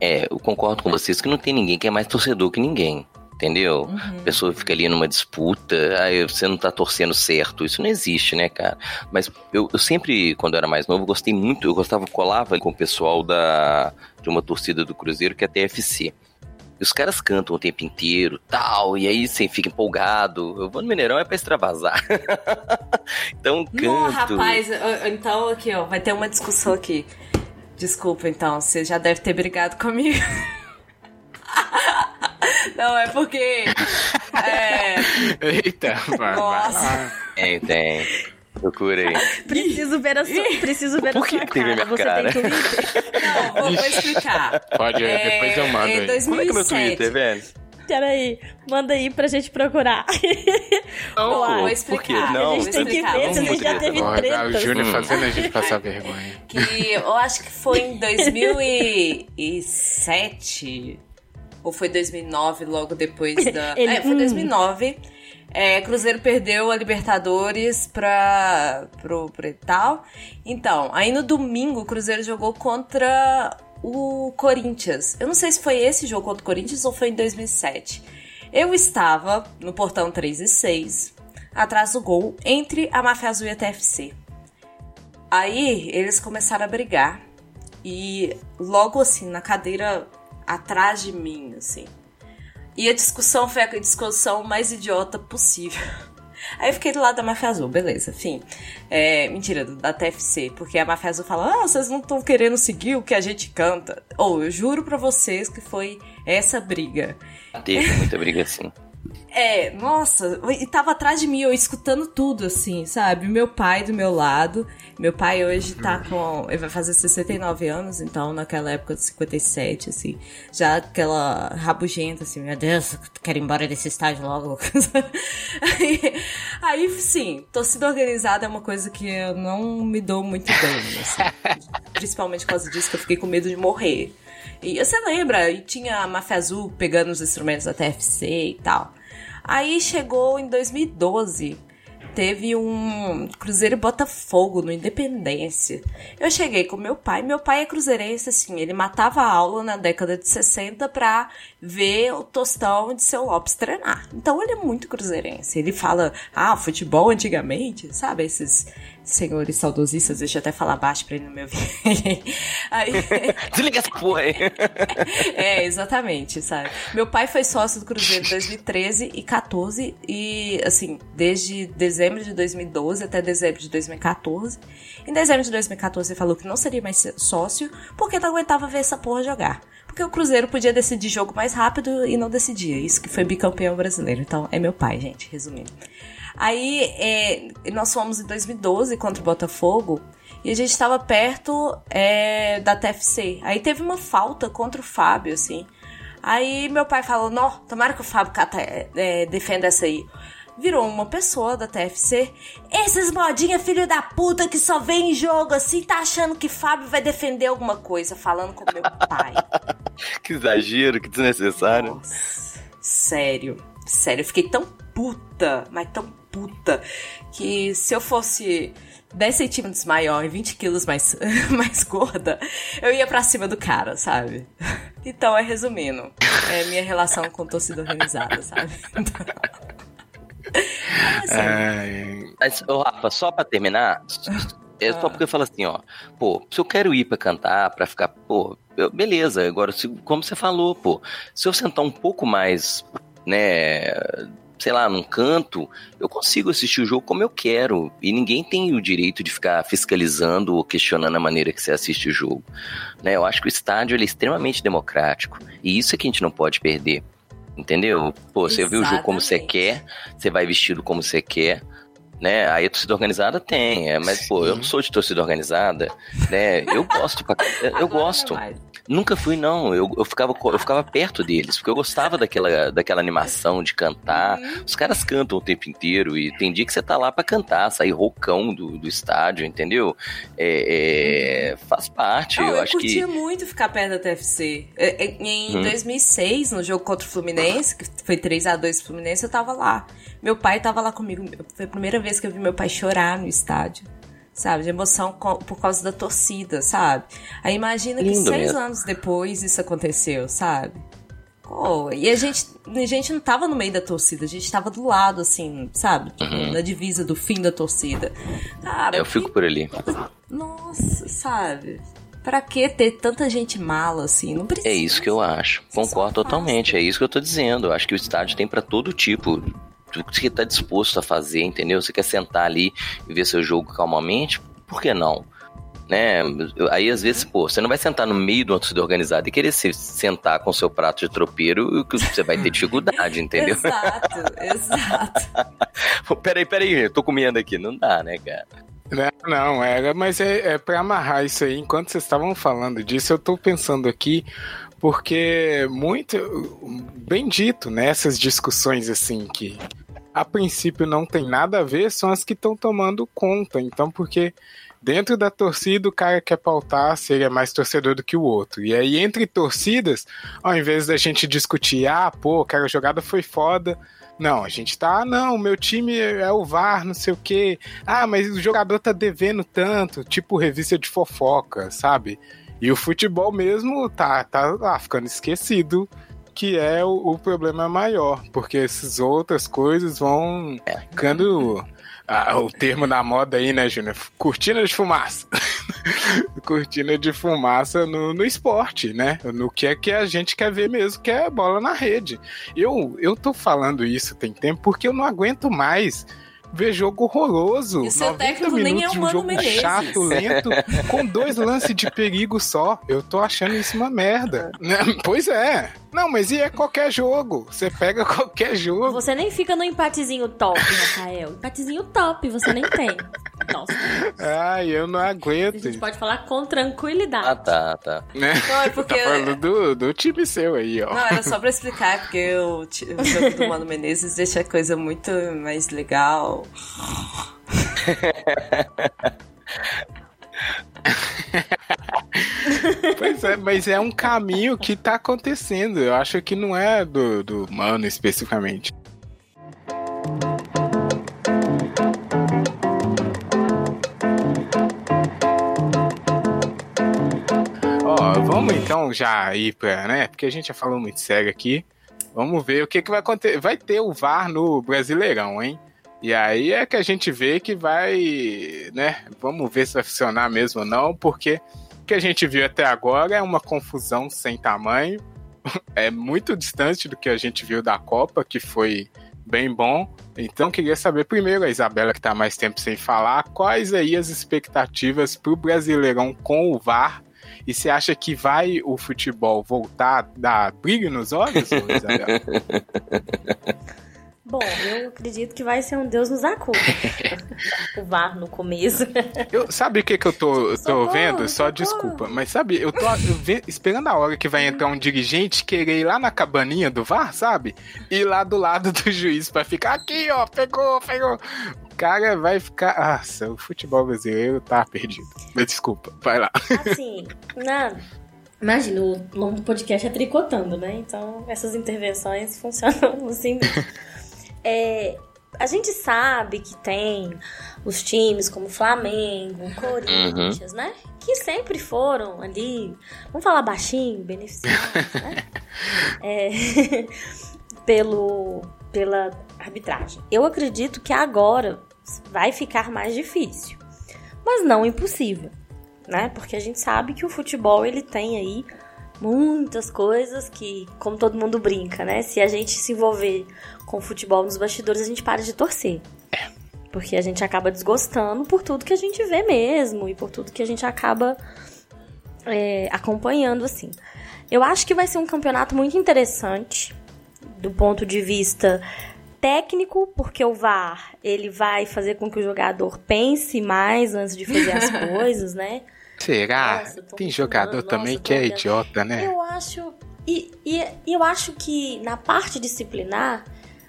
É, eu concordo com vocês que não tem ninguém que é mais torcedor que ninguém. Entendeu? Uhum. A pessoa fica ali numa disputa, aí você não tá torcendo certo. Isso não existe, né, cara? Mas eu, eu sempre, quando eu era mais novo, gostei muito, eu gostava, colava com o pessoal da, de uma torcida do Cruzeiro que é a TFC. E os caras cantam o tempo inteiro, tal, e aí você fica empolgado. Eu vou no Mineirão é pra extravasar. então canto. Não, rapaz, então aqui, ó, vai ter uma discussão aqui. Desculpa, então, você já deve ter brigado comigo. Não, é porque. É, Eita, vai, vai Nossa. lá. Tem, tem. Procurei. Preciso ver a sua, preciso ver Por a que sua que teve a cara. minha Você cara? tem Twitter? não, vou, vou explicar. Pode, É, depois eu mando aí. 2007. Como é que é meu Twitter, velho? Peraí, manda aí pra gente procurar. Não, Uai, vou Por explicar. quê? Não, a gente tem que explicar, ver se a gente já teve Porra, o. Júnior fazendo a gente passar vergonha. Que eu acho que foi em 2007 ou foi 2009, logo depois da. Ele- É, foi hum. 2009. É, Cruzeiro perdeu a Libertadores pra, pro, pro tal. Então, aí no domingo o Cruzeiro jogou contra o Corinthians. Eu não sei se foi esse jogo contra o Corinthians ou foi em 2007. Eu estava no portão 3 e 6, atrás do gol, entre a Máfia Azul e a TFC. Aí eles começaram a brigar. E logo assim, na cadeira atrás de mim, assim. E a discussão foi a discussão mais idiota possível. Aí eu fiquei do lado da Máfia Azul, beleza, fim. É, mentira, da TFC, porque a Máfia Azul fala: Ah, vocês não estão querendo seguir o que a gente canta. Ou eu juro pra vocês que foi essa briga. Teve muita briga assim. É, nossa, e tava atrás de mim, eu escutando tudo, assim, sabe? Meu pai do meu lado. Meu pai hoje tá com. Ele vai fazer 69 anos, então naquela época de 57, assim, já aquela rabugenta, assim, meu Deus, quero ir embora desse estágio logo. aí, aí, sim, torcida organizada é uma coisa que eu não me dou muito bem, assim. Principalmente por causa disso que eu fiquei com medo de morrer. E você lembra, e tinha a Máfia Azul pegando os instrumentos da TFC e tal. Aí chegou em 2012, teve um Cruzeiro Botafogo no Independência. Eu cheguei com meu pai, meu pai é cruzeirense, assim, ele matava a aula na década de 60 pra ver o Tostão de seu Lopes treinar. Então ele é muito cruzeirense. Ele fala, ah, futebol antigamente, sabe? Esses senhores saudosistas, deixa eu até falar baixo pra ele não me ouvir. aí... Desliga essa porra aí. é, exatamente, sabe? Meu pai foi sócio do Cruzeiro em 2013 e 14 e, assim, desde dezembro de 2012 até dezembro de 2014. Em dezembro de 2014 ele falou que não seria mais sócio porque não aguentava ver essa porra jogar. Porque o Cruzeiro podia decidir jogo mais rápido e não decidia. Isso que foi bicampeão brasileiro. Então, é meu pai, gente, resumindo. Aí é, nós fomos em 2012 contra o Botafogo e a gente estava perto é, da TFC. Aí teve uma falta contra o Fábio, assim. Aí meu pai falou: Não, tomara que o Fábio cata, é, defenda essa aí. Virou uma pessoa da TFC. Esses modinha filho da puta que só vem em jogo assim, tá achando que Fábio vai defender alguma coisa, falando com meu pai. que exagero, que desnecessário. Nossa, sério, sério, eu fiquei tão puta, mas tão puta, que se eu fosse 10 centímetros maior e 20 quilos mais, mais gorda, eu ia pra cima do cara, sabe? Então, é resumindo, é minha relação com torcida organizada, sabe? Então, É, Mas, ô, Rafa, só pra terminar, é só Ah. porque eu falo assim, ó, pô, se eu quero ir pra cantar, pra ficar, pô, eu- beleza, agora, se- como você falou, pô, se eu sentar um pouco mais, né, sei lá, num canto, eu consigo assistir o jogo como eu quero, e ninguém tem o direito de ficar fiscalizando ou questionando a maneira que você assiste o jogo, né, eu acho que o estádio, é extremamente democrático, e isso é que a gente não pode perder, entendeu? Pô, você vê o jogo como você Exatamente. quer, você vai vestido como você quer, né? Aí a torcida organizada tem, é, mas pô, eu não sou de torcida organizada, né? Eu gosto, pra- eu agora gosto. vai. Nunca fui não, eu, eu ficava eu ficava perto deles, porque eu gostava daquela daquela animação de cantar. Uhum. Os caras cantam o tempo inteiro e tem dia que você tá lá pra cantar, sair roucão do, do estádio, entendeu? É, é, faz parte, Não, eu, eu, acho que curtia muito ficar perto da TFC. É, é, Em Hum. 2006, no jogo contra o Fluminense, que foi 3x2 Fluminense, eu tava lá. Meu pai tava lá comigo. Foi a primeira vez que eu vi meu pai chorar no estádio. Sabe? De emoção por causa da torcida, sabe? Aí imagina que Lindo seis mesmo. anos depois isso aconteceu, sabe? Pô, e a gente, a gente não tava no meio da torcida, a gente tava do lado, assim, sabe? Tipo, Na divisa do fim da torcida. Cara, Uhum. eu fico por ali. nossa, sabe? Pra que ter tanta gente mala assim? Não precisa. É isso que eu acho. Concordo totalmente. É isso que eu tô dizendo. Eu acho que o estádio tem pra todo tipo. O que você tá disposto a fazer, entendeu? Você quer sentar ali e ver seu jogo calmamente? Por que não? Né? Aí às vezes, pô, você não vai sentar no meio de uma torcida organizada e querer se sentar com seu prato de tropeiro, que você vai ter dificuldade, entendeu? Exato, exato. Pô, peraí, peraí, eu tô comendo aqui. Não dá, né, cara? Né? Não, era, mas é, é para amarrar isso aí. Enquanto vocês estavam falando disso, eu tô pensando aqui, porque muito bem dito, né? Discussões assim que a princípio não tem nada a ver, são as que estão tomando conta. Então, porque dentro da torcida o cara quer pautar se ele é mais torcedor do que o outro. E aí, entre torcidas, ao invés da gente discutir, ah, pô, cara, a jogada foi foda. Não, a gente tá, ah, não, meu time é o VAR, não sei o quê. Ah, mas o jogador tá devendo tanto, tipo revista de fofoca, sabe? E o futebol mesmo tá, tá lá ficando esquecido, que é o, o problema maior, porque essas outras coisas vão ficando. Ah, o termo da moda aí, né, Júnior? Cortina de fumaça. Cortina de fumaça no, no esporte, né? No que é que a gente quer ver mesmo, que é bola na rede. Eu, eu tô falando isso tem tempo porque eu não aguento mais ver jogo horroroso. E seu 90 técnico nem minutos é o de um Mano jogo Menezes. chato, lento, com dois lances de perigo só. Eu tô achando isso uma merda. Né? Pois é. Não, mas e é qualquer jogo. Você pega qualquer jogo. Você nem fica no empatezinho top, Rafael. Empatezinho top, você nem tem. Nossa, Ai, eu não a aguento. gente pode falar com tranquilidade. Ah, tá, tá. Né? Não, é porque. Tá falando do, do time seu aí, ó. Não, era só pra explicar, é porque o, ti- o jogo do Mano Menezes deixa a coisa muito mais legal. Pois é, mas é um caminho que tá acontecendo. Eu acho que não é do, do mano especificamente. Ó, vamos então já ir pra, né? Porque a gente já falou muito sério aqui. Vamos ver o que, que vai acontecer. Vai ter o VAR no Brasileirão, hein? E aí é que a gente vê que vai, né? Vamos ver se vai funcionar mesmo ou não, porque o que a gente viu até agora é uma confusão sem tamanho. É muito distante do que a gente viu da Copa, que foi bem bom. Então queria saber primeiro, a Isabela que tá mais tempo sem falar, quais aí as expectativas pro Brasileirão com o VAR? E você acha que vai o futebol voltar a dar brilho nos olhos, Isabela? Bom, eu acredito que vai ser um Deus nos acuda. o VAR no começo. Eu, sabe o que, que eu tô, tô Socorro, vendo? Só socorro. desculpa. Mas sabe, eu tô eu ve- esperando a hora que vai entrar um dirigente querer ir lá na cabaninha do VAR, sabe? Ir lá do lado do juiz pra ficar aqui, ó, pegou, pegou. O cara vai ficar. Nossa, o futebol brasileiro tá perdido. Mas desculpa, vai lá. Assim, na... imagina, o nome do podcast é Tricotando, né? Então, essas intervenções funcionam assim. É, a gente sabe que tem os times como Flamengo, Corinthians, né? Que sempre foram ali, vamos falar baixinho, beneficiados, né? É, pelo, pela arbitragem. Eu acredito que agora vai ficar mais difícil, mas não impossível, né? Porque a gente sabe que o futebol ele tem aí muitas coisas que, como todo mundo brinca, né? Se a gente se envolver com futebol nos bastidores, a gente para de torcer. Porque a gente acaba desgostando por tudo que a gente vê mesmo e por tudo que a gente acaba é, acompanhando, assim. Eu acho que vai ser um campeonato muito interessante do ponto de vista técnico, porque o VAR ele vai fazer com que o jogador pense mais antes de fazer as coisas, né? Será? Nossa, Tem jogador nossa, também que é idiota, né? Eu acho. E, e, eu acho que na parte disciplinar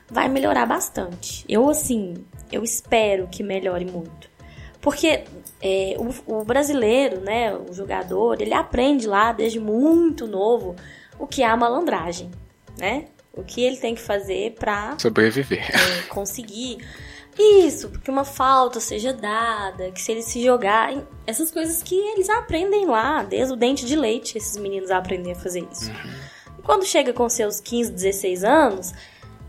vai melhorar bastante. Eu, assim, eu espero que melhore muito. Porque é, o, o brasileiro, né, o jogador, ele aprende lá desde muito novo o que é a malandragem, né? O que ele tem que fazer pra Sobreviver. é, conseguir. Isso, porque uma falta seja dada, que se eles se jogarem. Essas coisas que eles aprendem lá, desde o dente de leite, esses meninos aprendem a fazer isso. E quando chega com seus 15, 16 anos,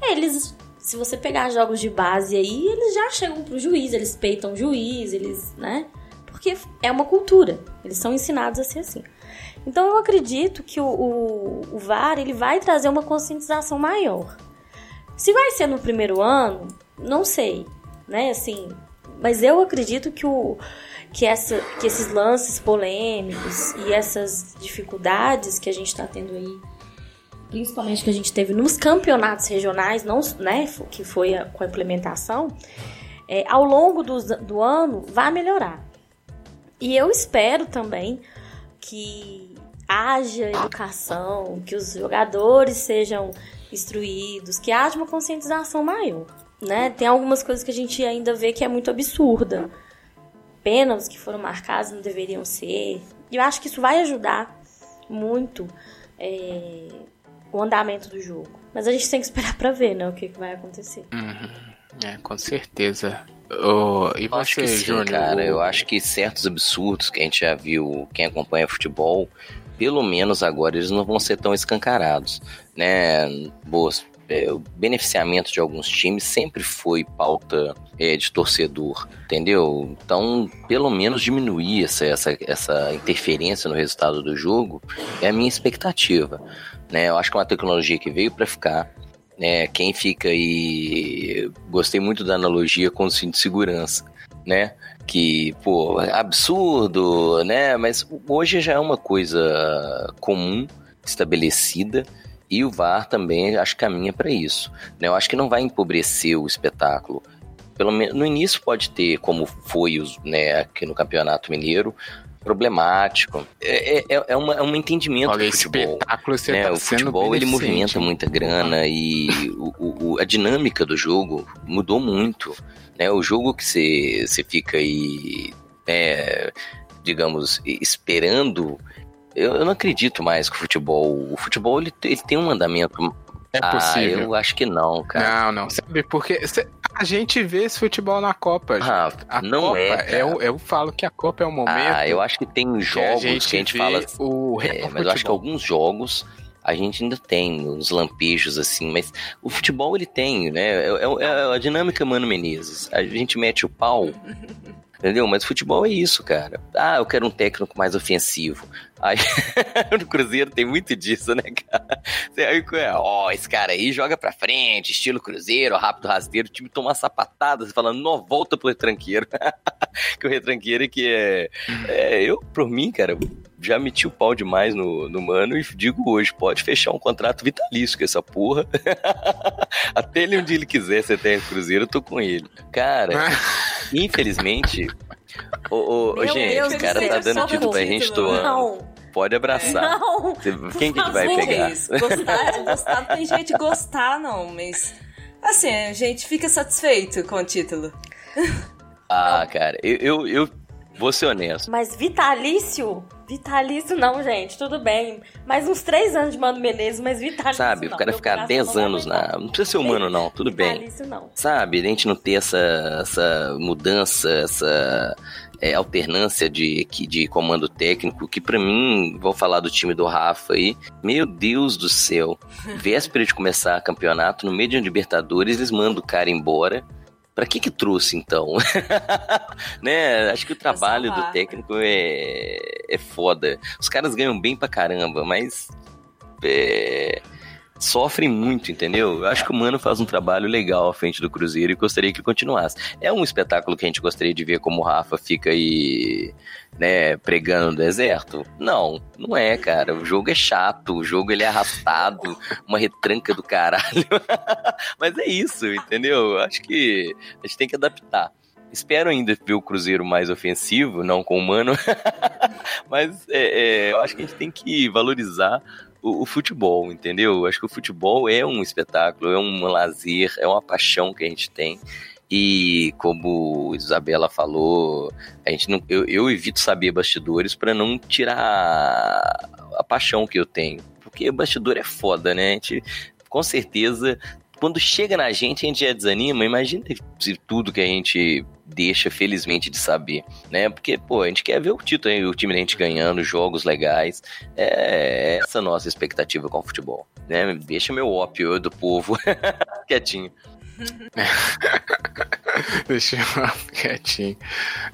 eles. Se você pegar jogos de base aí, eles já chegam pro juiz, eles peitam o juiz, eles, né? Porque é uma cultura. Eles são ensinados a ser assim. Então eu acredito que o, o, o VAR ele vai trazer uma conscientização maior. Se vai ser no primeiro ano, não sei, né? Assim, mas eu acredito que o que, essa, que esses lances polêmicos e essas dificuldades que a gente está tendo aí, principalmente que a gente teve nos campeonatos regionais, não, né? Que foi a- com a implementação, é, ao longo dos- do ano vai melhorar. E eu espero também que haja educação, que os jogadores sejam instruídos, que haja uma conscientização maior, né? Tem algumas coisas que a gente ainda vê que é muito absurda. Penas que foram marcadas não deveriam ser. E eu acho que isso vai ajudar muito é, o andamento do jogo. Mas a gente tem que esperar pra ver, né, o que, que vai acontecer. É, com certeza. Ô, e Eu acho você, que sim, Júnior? cara. Eu acho que certos absurdos que a gente já viu, quem acompanha futebol, pelo menos agora eles não vão ser tão escancarados, né? Boas, é, o beneficiamento de alguns times sempre foi pauta é, de torcedor, entendeu? Então, pelo menos diminuir essa, essa, essa interferência no resultado do jogo é a minha expectativa, né? Eu acho que é uma tecnologia que veio para ficar, né? Quem fica aí. Gostei muito da analogia com o cinto de segurança, né? Que, pô, absurdo, né? Mas hoje já é uma coisa comum, estabelecida. E o VAR também acho que caminha para isso. Né? Eu acho que não vai empobrecer o espetáculo. Pelo menos no início pode ter, como foi né, aqui no Campeonato Mineiro, problemático. É, é, é, uma, é um entendimento Olha, do futebol. espetáculo você né? tá o futebol ele movimenta muita grana e o, o- a dinâmica do jogo mudou muito. Né? O jogo que você você fica aí, né, digamos, esperando. Eu, eu não acredito mais que o futebol. O futebol ele, ele tem um andamento. É ah, possível. eu acho que não, cara. Não, não. Sabe, porque a gente vê esse futebol na Copa. gente. Ah, a não Copa, é, cara. eu, eu falo que a Copa é o momento Ah, eu acho que tem que jogos a gente, que a gente fala o É, mas eu acho que alguns jogos a gente ainda tem uns lampejos assim, mas o futebol ele tem, né? É, é- é a dinâmica Mano Menezes. A gente mete o pau, entendeu? Mas futebol é isso, cara. Ah, eu quero um técnico mais ofensivo. Aí, no Cruzeiro tem muito disso, né, cara? Você aí, ó, esse cara aí joga pra frente, estilo Cruzeiro, rápido, rasteiro, o time toma sapatada, você fala, não, volta pro retranqueiro. que o retranqueiro é que é, é. Eu, por mim, cara, já meti o pau demais no, no mano e digo hoje, pode fechar um contrato vitalício com essa porra. Até ele onde ele quiser ser técnico Cruzeiro, eu tô com ele. Cara, infelizmente. Ô, ô, gente, Deus o do cara tá dando título pra gente doando. Não, Pode abraçar. não. Quem que, vai pegar? Isso, gostar, gostar não tem jeito de gostar, não, mas. Assim, a gente fica satisfeito com o título. Ah, cara, eu, eu, eu vou ser honesto. Mas vitalício? Vitalício não, gente, tudo bem. Mais uns três anos de Mano Menezes, mas vitalício Sabe, não. o cara Meu ficar coração 10 não vai anos na. Não precisa ser humano, não, tudo bem. Vitalício não. Sabe, a gente não ter essa, essa mudança, essa é, alternância de, de comando técnico, que pra mim, vou falar do time do Rafa aí, meu Deus do céu, véspera de começar campeonato, no meio de um Libertadores, eles mandam o cara embora. Pra que que trouxe, então? né? Acho que o trabalho do técnico é, é foda. Os caras ganham bem pra caramba, mas é, sofrem muito, entendeu? Eu acho que o Mano faz um trabalho legal à frente do Cruzeiro e gostaria que continuasse. É um espetáculo que a gente gostaria de ver como o Rafa fica aí, né, pregando no deserto? Não, não é, cara. O jogo é chato, o jogo ele é arrastado, uma retranca do caralho. Mas é isso, entendeu? Eu acho que a gente tem que adaptar. Espero ainda ver o Cruzeiro mais ofensivo, não com o Mano. Mas é, é, eu acho que a gente tem que valorizar o, o futebol, entendeu? Eu acho que o futebol é um espetáculo, é um lazer, é uma paixão que a gente tem. E como Isabela falou, a gente não, eu, eu evito saber bastidores para não tirar a, a paixão que eu tenho. Porque bastidor é foda, né? A gente, com certeza, quando chega na gente, a gente já desanima. Imagina se tudo que a gente deixa, felizmente, de saber, né? Porque, pô, a gente quer ver o título, o time da gente ganhando, jogos legais. É essa a nossa expectativa com o futebol, né? Deixa meu ópio do povo quietinho. Deixa eu quietinho.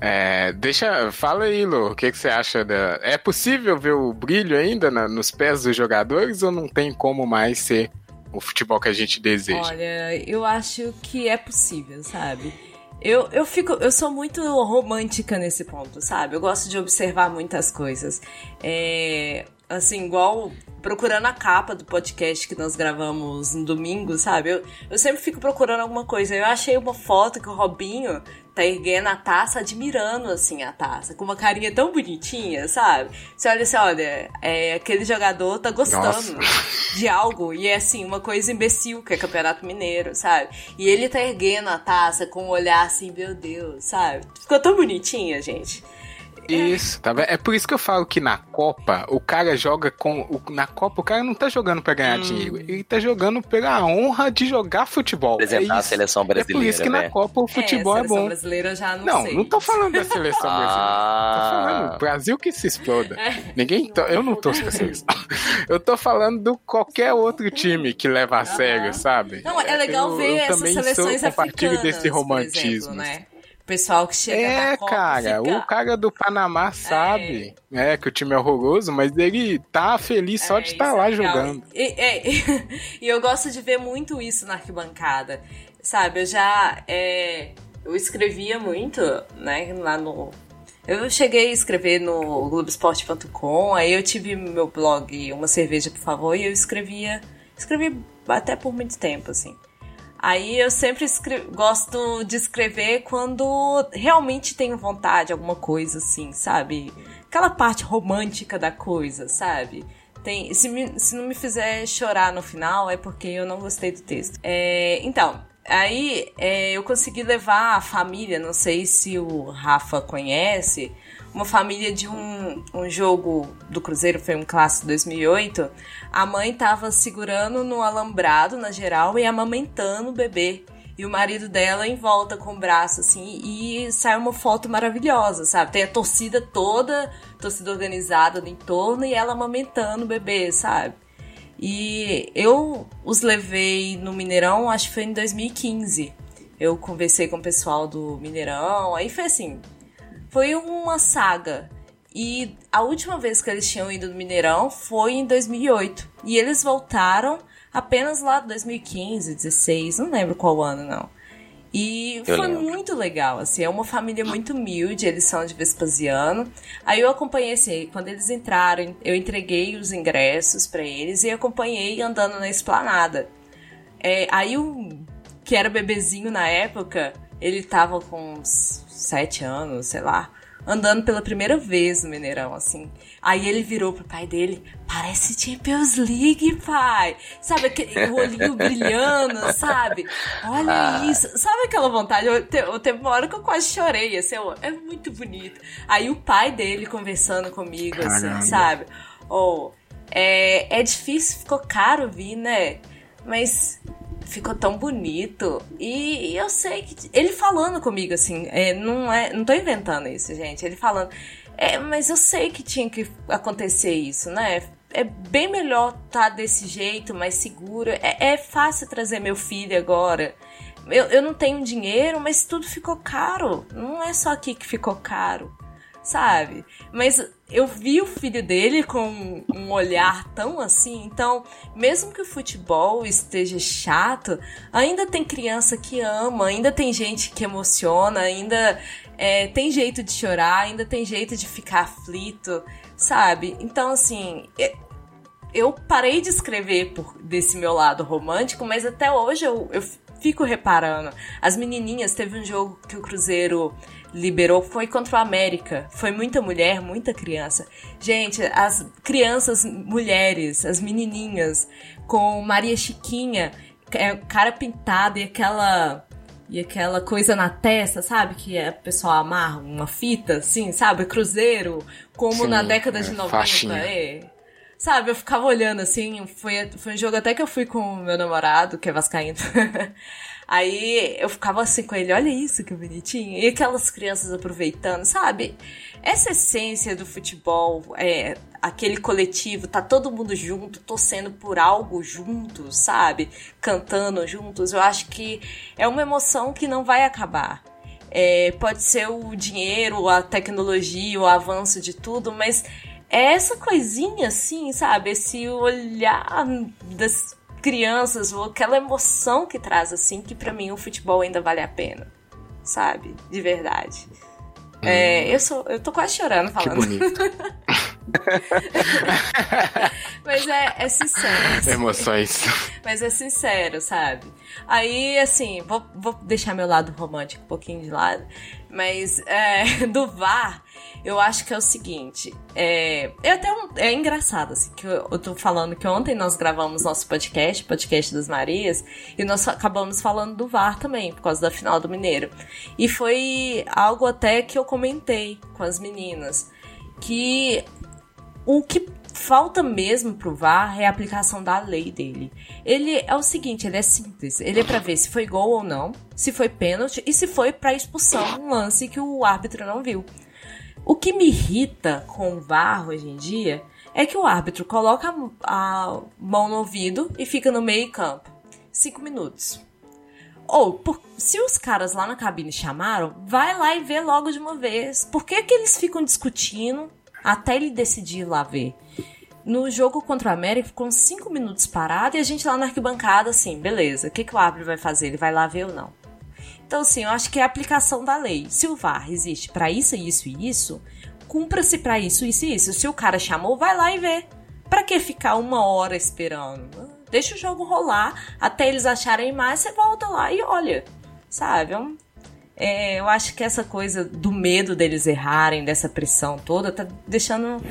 É, deixa, fala aí, Lu, o que, que você acha da. É possível ver o brilho ainda na- nos pés dos jogadores ou não tem como mais ser o futebol que a gente deseja? Olha, eu acho que é possível, sabe? Eu, eu fico, eu sou muito romântica nesse ponto, sabe? Eu gosto de observar muitas coisas. É, assim, igual procurando a capa do podcast que nós gravamos no domingo, sabe? Eu, eu sempre fico procurando alguma coisa. Eu achei uma foto que o Robinho tá erguendo a taça, admirando, assim, a taça, com uma carinha tão bonitinha, sabe? Você olha assim, olha, é, aquele jogador tá gostando Nossa. de algo e é assim, uma coisa imbecil que é Campeonato Mineiro, sabe? E ele tá erguendo a taça com um olhar assim, meu Deus, sabe? Ficou tão bonitinha, gente. Isso, tá vendo? É por isso que eu falo que na Copa, o cara joga com. o- na Copa, o cara não tá jogando pra ganhar dinheiro. Ele tá jogando pela honra de jogar futebol. Apresentar é a isso. seleção É por brasileira, isso que na velho. Copa o futebol é, é, a seleção bom. brasileira eu já não, Não, sei. não tô falando da seleção brasileira. Tô Ah, falando Brasil que se exploda. É. Ninguém. to- Eu não torço pra seleção. Eu tô falando do qualquer outro time que leva a sério, sabe? Não, é legal Eu- ver eu essas também seleções sou, compartilho africanas, desse por romantismo. exemplo, né? Pessoal que chega É, na Copa cara, fica... o cara do Panamá sabe, é. que o time é horroroso, mas ele tá feliz só É, de estar é lá legal. jogando. E, é, e eu gosto de ver muito isso na arquibancada. Sabe, eu já. é, eu escrevia muito, né, lá no. Eu cheguei a escrever no Globoesporte.com, aí eu tive meu blog Uma Cerveja, por favor, e eu escrevia. Escrevi até por muito tempo, assim. Aí eu sempre gosto de escrever quando realmente tenho vontade, alguma coisa assim, sabe? Aquela parte romântica da coisa, sabe? Tem, se, me- se não me fizer chorar no final, é porque eu não gostei do texto. É, então, aí é, eu consegui levar a família, não sei se o Rafa conhece, uma família de um, um jogo do Cruzeiro, foi um clássico 2008. A mãe tava segurando no alambrado, na geral, e amamentando o bebê. E o marido dela em volta com o braço, assim, e sai uma foto maravilhosa, sabe? Tem a torcida toda, torcida organizada no entorno, e ela amamentando o bebê, sabe? E eu os levei no Mineirão, acho que foi em 2015. Eu conversei com o pessoal do Mineirão, aí foi assim, foi uma saga. E a última vez que eles tinham ido no Mineirão foi em 2008. E eles voltaram apenas lá em 2015, 16, não lembro qual ano não. E Eu foi lembro. muito legal, assim, é uma família muito humilde, eles são de Vespasiano. Aí eu acompanhei, assim, quando eles entraram, eu entreguei os ingressos pra eles e acompanhei andando na esplanada. É, aí o que era bebezinho na época, ele tava com uns sete anos, sei lá, andando pela primeira vez no Mineirão, assim. Aí ele virou pro pai dele, parece Champions League, pai. Sabe, aquele, o olhinho brilhando, sabe? Olha Ah. isso. Sabe aquela vontade? Eu, te- eu teve uma hora que eu quase chorei, assim, eu- é muito bonito. Aí o pai dele conversando comigo, Caramba. assim, sabe? Ou, é, é difícil, ficou caro vir, né? Mas ficou tão bonito. E, e eu sei que. Ele falando comigo, assim, é, não, é, não tô inventando isso, gente. Ele falando. É, mas eu sei que tinha que acontecer isso, né? É bem melhor estar desse jeito, mais seguro. É, é fácil trazer meu filho agora. Eu, eu não tenho dinheiro, mas tudo ficou caro. Não é só aqui que ficou caro sabe? Mas eu vi o filho dele com um olhar tão assim, então, mesmo que o futebol esteja chato, ainda tem criança que ama, ainda tem gente que emociona, ainda é, tem jeito de chorar, ainda tem jeito de ficar aflito, sabe? Então, assim. eu parei de escrever por, desse meu lado romântico, mas até hoje eu, eu fico reparando. As menininhas, teve um jogo que o Cruzeiro liberou, foi contra o América. Foi muita mulher, muita criança. Gente, as crianças mulheres, as menininhas, com Maria Chiquinha, é, cara pintado e aquela. E aquela coisa na testa, sabe? Que é, o pessoal amarra uma fita, assim, sabe? Cruzeiro, como Sim, na década é, de 90. faixinha. É. Sabe, eu ficava olhando assim, foi, foi um jogo até que eu fui com o meu namorado, que é vascaíno. Aí eu ficava assim com ele, olha isso que bonitinho. E aquelas crianças aproveitando, sabe? Essa essência do futebol, é, aquele coletivo, tá todo mundo junto, torcendo por algo juntos, sabe? Cantando juntos. Eu acho que é uma emoção que não vai acabar. É, pode ser o dinheiro, a tecnologia, o avanço de tudo, mas é essa coisinha assim, sabe? Esse olhar das crianças, aquela emoção que traz assim, que pra mim o futebol ainda vale a pena, sabe? De verdade. É, eu sou, eu tô quase chorando Que falando, bonito. mas é, é sincero. Emoções. Mas é sincero, sabe? Aí, assim, vou, vou deixar meu lado romântico um pouquinho de lado. Mas é, do VAR, eu acho que é o seguinte. É, é até um- é engraçado, assim, que eu, eu tô falando que ontem nós gravamos nosso podcast, podcast das Marias, e nós acabamos falando do VAR também, por causa da final do Mineiro. E foi algo até que eu comentei com as meninas. Que o que falta mesmo pro VAR é a aplicação da lei dele. Ele é o seguinte, ele é simples. Ele é pra ver se foi gol ou não, se foi pênalti e se foi pra expulsão, um lance que o árbitro não viu. O que me irrita com o VAR hoje em dia é que o árbitro coloca a mão no ouvido e fica no meio campo. Cinco minutos. Ou, por- se os caras lá na cabine chamaram, vai lá e vê logo de uma vez. Por que, que eles ficam discutindo até ele decidir ir lá ver? No jogo contra o América, ficou 5 minutos parado e a gente lá na arquibancada, assim, beleza, o que, que o árbitro vai fazer? Ele vai lá ver ou não? Então, assim, eu acho que é a aplicação da lei. Se o VAR existe pra isso, isso e isso, cumpra-se pra isso, isso e isso. Se o cara chamou, vai lá e vê. Pra que ficar uma hora esperando? Deixa o jogo rolar até eles acharem mais, você volta lá e olha, sabe? É é, eu acho que essa coisa do medo deles errarem, dessa pressão toda, tá deixando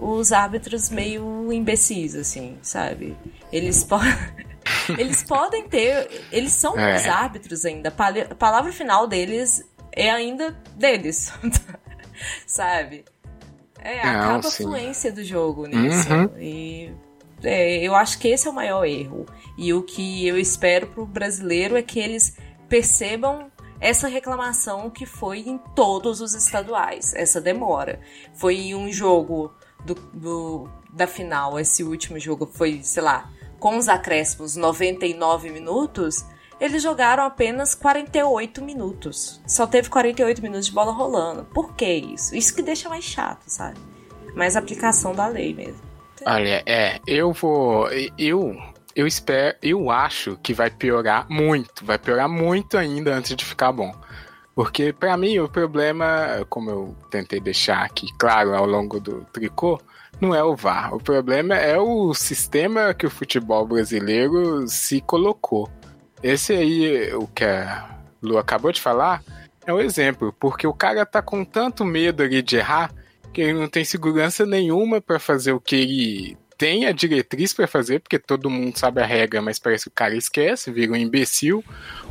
os árbitros meio imbecis, assim, sabe? Eles podem. Eles podem ter. Eles são É. os árbitros ainda. A a palavra final deles é ainda deles. sabe? É, Não, acaba a sim. fluência do jogo nisso. Uhum. E é, eu acho que esse é o maior erro. E o que eu espero pro brasileiro é que eles percebam essa reclamação que foi em todos os estaduais, essa demora. Foi um jogo do, do- da final, esse último jogo foi, sei lá, com os acréscimos 99 minutos, eles jogaram apenas 48 minutos. Só teve 48 minutos de bola rolando. Por que isso? Isso que deixa mais chato, sabe? Mais aplicação da lei mesmo. Olha, é, eu vou. Eu. Eu espero. Eu acho que vai piorar muito. Vai piorar muito ainda antes de ficar bom. Porque, pra mim, o problema, como eu tentei deixar aqui claro ao longo do tricô, não é o VAR. O problema é o sistema que o futebol brasileiro se colocou. Esse aí, o que a Lu acabou de falar, é o exemplo. Porque o cara tá com tanto medo ali de errar que ele não tem segurança nenhuma pra fazer o que ele tem a diretriz pra fazer, porque todo mundo sabe a regra, mas parece que o cara esquece, vira um imbecil.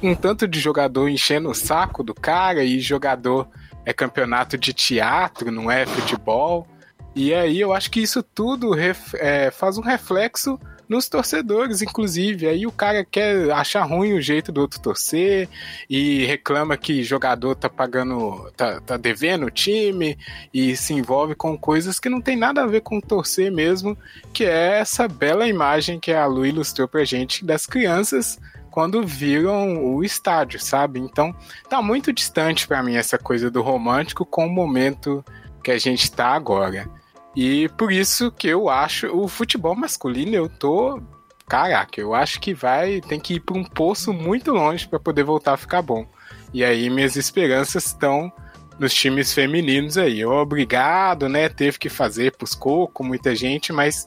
Um tanto de jogador enchendo o saco do cara e jogador é campeonato de teatro, não é futebol. E aí eu acho que isso tudo é, faz um reflexo nos torcedores, inclusive. Aí o cara quer achar ruim o jeito do outro torcer e reclama que jogador tá pagando, tá, tá devendo o time e se envolve com coisas que não tem nada a ver com torcer mesmo, que é essa bela imagem que a Lu ilustrou pra gente das crianças quando viram o estádio, sabe? Então tá muito distante pra mim essa coisa do romântico com o momento que a gente tá agora. E por isso que eu acho o futebol masculino eu tô caraca, eu acho que vai tem que ir para um poço muito longe para poder voltar a ficar bom. E aí minhas esperanças estão nos times femininos aí. Obrigado, né? Teve que fazer pros coco, muita gente, mas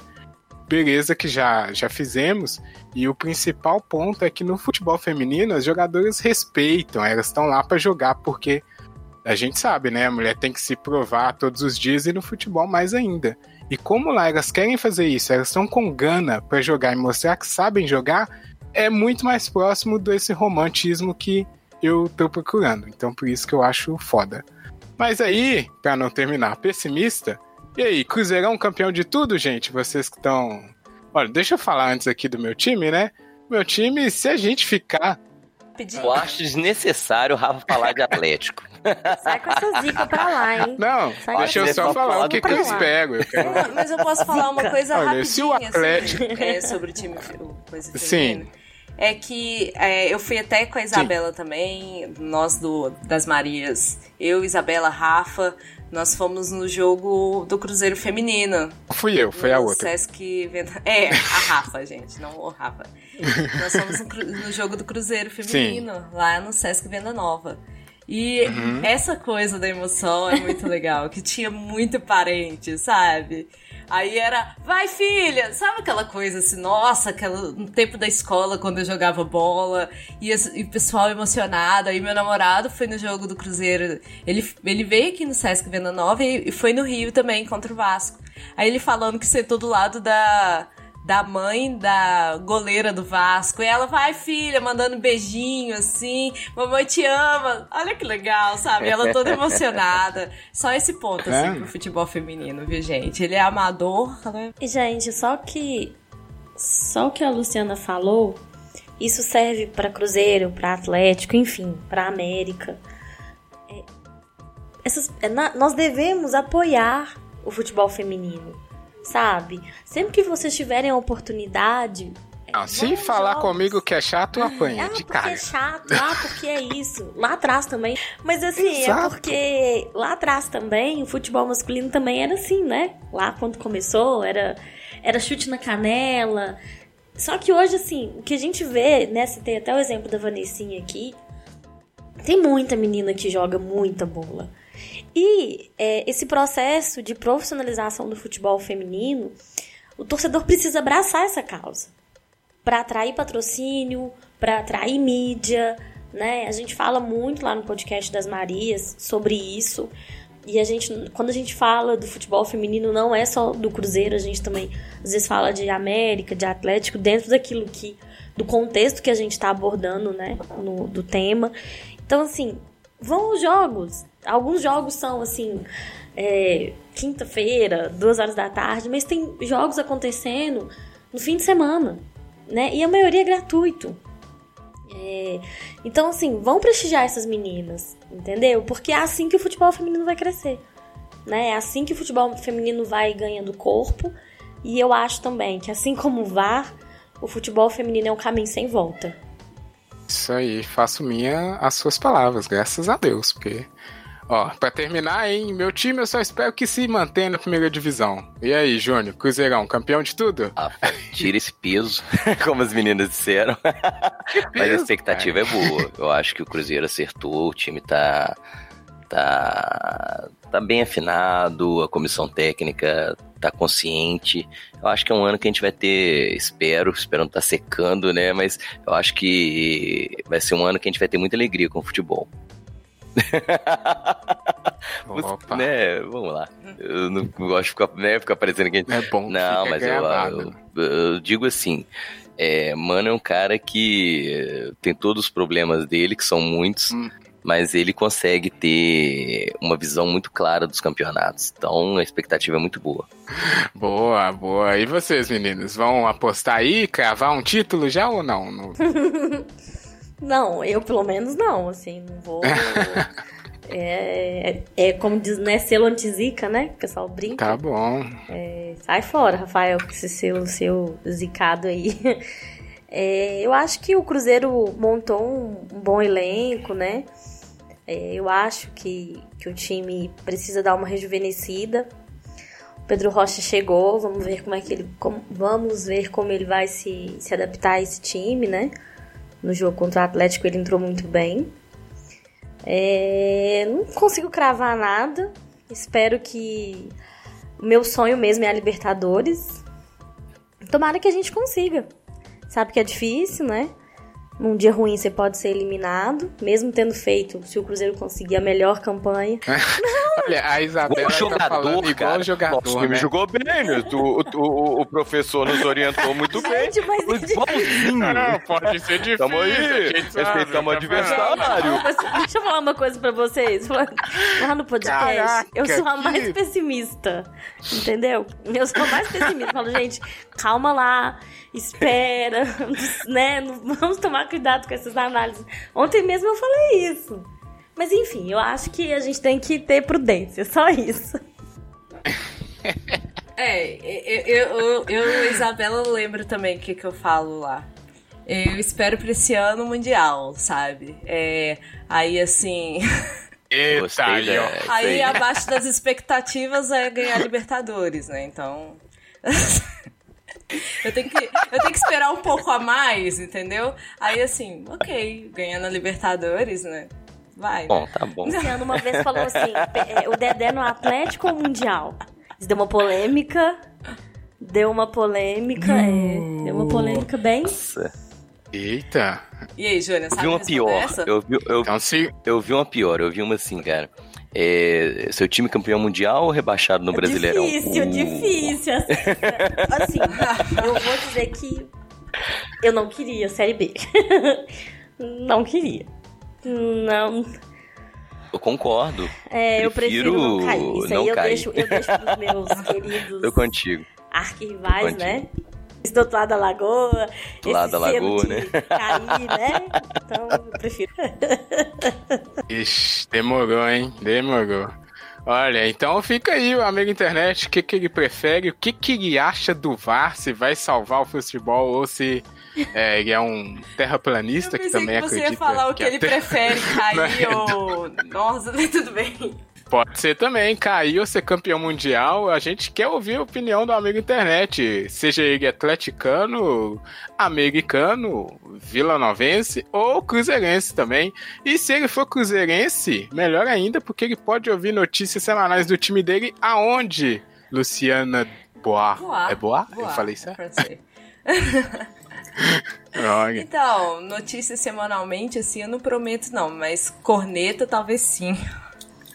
beleza que já, já fizemos. E o principal ponto é que no futebol feminino as jogadoras respeitam, elas estão lá para jogar porque a gente sabe, né? A mulher tem que se provar todos os dias e no futebol mais ainda. E como lá elas querem fazer isso, elas estão com gana para jogar e mostrar que sabem jogar, é muito mais próximo desse romantismo que eu tô procurando. Então por isso que eu acho foda. Mas aí, para não terminar pessimista, e aí, Cruzeirão campeão de tudo, gente? Vocês que estão. Olha, deixa eu falar antes aqui do meu time, né? Meu time, se a gente ficar. Eu acho desnecessário o Rafa falar de Atlético. Sai com essa zica pra lá, hein? Não, Sai deixa eu só falar o que, que. Eu quero- Mas- eu posso falar uma coisa Olha, se o rapidinha Atlético- assim, é, sobre o time o coisa Sim. É que é, eu fui até com a Isabela também, nós do, das Marias, eu, Isabela, Rafa, nós fomos no jogo do Cruzeiro Feminino. Fui eu, foi a no outra. Sesc Venda... É, a Rafa, gente, não o Rafa. Nós fomos no, no jogo do Cruzeiro Feminino, lá no Sesc Venda Nova. E Uhum. essa coisa da emoção é muito legal, que tinha muito parente, sabe? Aí era, vai filha! Sabe aquela coisa assim, nossa, aquela, no tempo da escola, quando eu jogava bola, e, o pessoal emocionado. Aí meu namorado foi no jogo do Cruzeiro. Ele, ele veio aqui no Sesc Venda Nova e, e foi no Rio também contra o Vasco. Aí ele falando que sentou do lado da, da mãe da goleira do Vasco. E ela, vai filha, mandando beijinho assim, mamãe te ama. Olha que legal, sabe? Ela toda emocionada. Só esse ponto, assim, É. pro futebol feminino, viu, gente? Ele é amador, né? E, gente, só que. Só o que a Luciana falou, isso serve pra Cruzeiro, pra Atlético, enfim, pra América. É, essas, é, na- nós devemos apoiar o futebol feminino, sabe? Sempre que vocês tiverem a oportunidade. é, Não, se falar jogos. comigo que é chato, eu apanho Ah, de porque cara. é chato, ah, porque é isso. Lá atrás também. Mas assim, Exato. é porque lá atrás também, o futebol masculino também era assim, né? Lá quando começou, era, era chute na canela. Só que hoje, assim, o que a gente vê, né? Você tem até o exemplo da Vanessinha aqui. Tem muita menina que joga muita bola. E é, esse processo de profissionalização do futebol feminino, o torcedor precisa abraçar essa causa. para atrair patrocínio, para atrair mídia, né? A gente fala muito lá no podcast das Marias sobre isso. E a gente, quando a gente fala do futebol feminino, não é só do Cruzeiro, a gente também às vezes fala de América, de Atlético, dentro daquilo que. do contexto que a gente está abordando, né? No, do tema. Então, assim, vão os jogos. Alguns jogos são, assim, é, quinta-feira, duas horas da tarde, mas tem jogos acontecendo no fim de semana, né? E a maioria é gratuito. É, então, assim, vão prestigiar essas meninas, entendeu? Porque é assim que o futebol feminino vai crescer. Né? É assim que o futebol feminino vai ganhando corpo. E eu acho também que, assim como o VAR, o futebol feminino é um caminho sem volta. Isso aí, faço minha as suas palavras, graças a Deus, porque Ó, pra terminar, hein, meu time eu só espero que se mantenha na primeira divisão. E aí, Júnior, Cruzeirão, campeão de tudo? Ah, tira esse peso, como as meninas disseram. Mas a expectativa é boa. Eu acho que o Cruzeiro acertou, o time tá, tá, tá bem afinado, a comissão técnica tá consciente. Eu acho que é um ano que a gente vai ter, espero, esperando tá secando, né? Mas eu acho que vai ser um ano que a gente vai ter muita alegria com o futebol. Opa. né, vamos lá. Eu não gosto de ficar, né, ficar parecendo que a gente... É bom Não, mas eu, eu, eu digo assim, é, mano é um cara que tem todos os problemas dele, que são muitos, Hum. mas ele consegue ter uma visão muito clara dos campeonatos. Então a expectativa é muito boa. Boa, boa. E vocês, meninos, vão apostar aí, cravar um título já ou não? No- Não, eu pelo menos não, assim, não vou. é, é como diz, né? Selo anti-zica, né? O pessoal brinca. Tá bom. Sai fora, Rafael, com esse seu, seu zicado aí. É, eu acho que o Cruzeiro montou um, um bom elenco, né? É, eu acho que, que o time precisa dar uma rejuvenescida. O Pedro Rocha chegou, vamos ver como é que ele. como- vamos ver como ele vai se, se adaptar a esse time, né? No jogo contra o Atlético ele entrou muito bem. É, não consigo cravar nada. Espero que o meu sonho mesmo é a Libertadores. Tomara que a gente consiga. Sabe que é difícil, né? Num dia ruim você pode ser eliminado, mesmo tendo feito, se o Cruzeiro conseguir a melhor campanha. Olha, a Isabela O tá jogador, falando igual cara. jogador, Nosso time né? jogou bem, né? o, o, o professor nos orientou muito bem. Gente, mas Igualzinho. Não, pode ser difícil. Tamo aí, respeitamos o tá adversário. Deixa eu falar uma coisa pra vocês. Lá no podcast, Caraca, eu sou a que- mais pessimista. Entendeu? Eu sou a mais pessimista. Falo, gente, calma lá, espera, né? Vamos tomar cuidado com essas análises. Ontem mesmo eu falei isso. Mas enfim, eu acho que a gente tem que ter prudência, só isso. É, eu, eu, eu, eu, Isabela, lembro também o que, que eu falo lá. Eu espero pra esse ano mundial, sabe? É, aí, assim. Eita, Isso aí, aí. abaixo das expectativas, é ganhar Libertadores, né? Então. eu, tenho que, eu tenho que esperar um pouco a mais, entendeu? Aí, assim, ok, ganhando a Libertadores, né? Vai. né? Bom, tá bom. Luciano uma vez falou assim: é, o Dedé no Atlético ou Mundial? Isso deu uma polêmica. Deu uma polêmica, é. Deu uma polêmica bem. Nossa. Eita. E aí, Eu sabe vi uma pior. Eu vi, eu, Então, se. eu vi uma pior. Eu vi uma assim, cara. É, seu time campeão mundial ou rebaixado no Brasileirão? Difícil, Uh, difícil. Assim, eu vou dizer que eu não queria Série B. Não queria. Não. Eu concordo. É, eu prefiro não cair. Isso não aí eu cair. deixo, eu deixo pros meus queridos Tô contigo. arquirrivais, Tô né? Do outro lado da lagoa. Do lado da lagoa, de né? Cair, né? Então, eu prefiro. Ixi, demorou, hein? Demorou. Olha, então fica aí o amigo internet, o que, que ele prefere, o que, que ele acha do VAR, se vai salvar o futebol ou se é, ele é um terraplanista Eu que também que você acredita ia falar o que, a ele Terra- prefere, cair ou... Nossa, tudo bem. Pode ser também, cair ou ser campeão mundial. A gente quer ouvir a opinião do amigo internet. Seja ele atleticano, americano, vilanovense ou cruzeirense também. E se ele for cruzeirense, melhor ainda, porque ele pode ouvir notícias semanais do time dele aonde? Luciana Boa. Boa. É Boa? Eu falei certo? ser. Olha. Então, notícias semanalmente, assim, eu não prometo não, mas corneta talvez sim.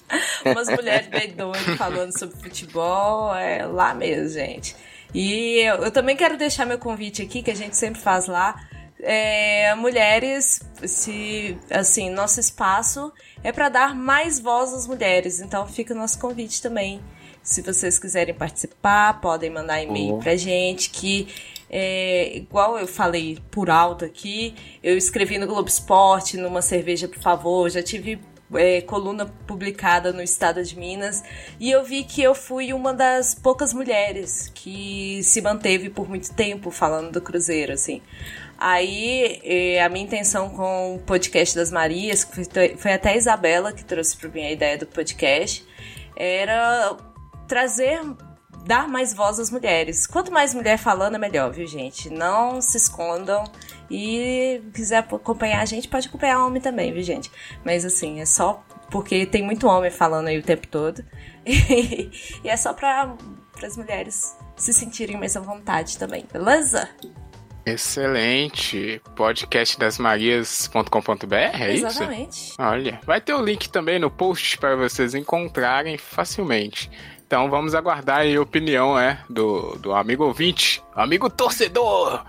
Umas mulheres bem doidas falando sobre futebol, é lá mesmo, gente. E eu, eu também quero deixar meu convite aqui, que a gente sempre faz lá. É, mulheres, se assim, nosso espaço é para dar mais voz às mulheres, então fica o nosso convite também. Se vocês quiserem participar, podem mandar e-mail Oh. pra gente, que é, igual eu falei por alto aqui, eu escrevi no Globo Esporte, numa cerveja, por favor, já tive é, coluna publicada no estado de Minas e eu vi que eu fui uma das poucas mulheres que se manteve por muito tempo falando do Cruzeiro, assim. Aí eh, a minha intenção com o podcast das Marias, que foi, foi até a Isabela que trouxe para mim a ideia do podcast, era trazer, dar mais voz às mulheres. Quanto mais mulher falando, é melhor, viu, gente? Não se escondam. E quiser acompanhar a gente, pode acompanhar homem também, viu, gente? Mas assim, é só porque tem muito homem falando aí o tempo todo. e é só para as mulheres se sentirem mais à vontade também, beleza? Excelente. Podcastdasmarias.com.br, é isso? Exatamente. Olha, vai ter o link também no post para vocês encontrarem facilmente. Então vamos aguardar aí a opinião é, do, do amigo ouvinte, amigo torcedor.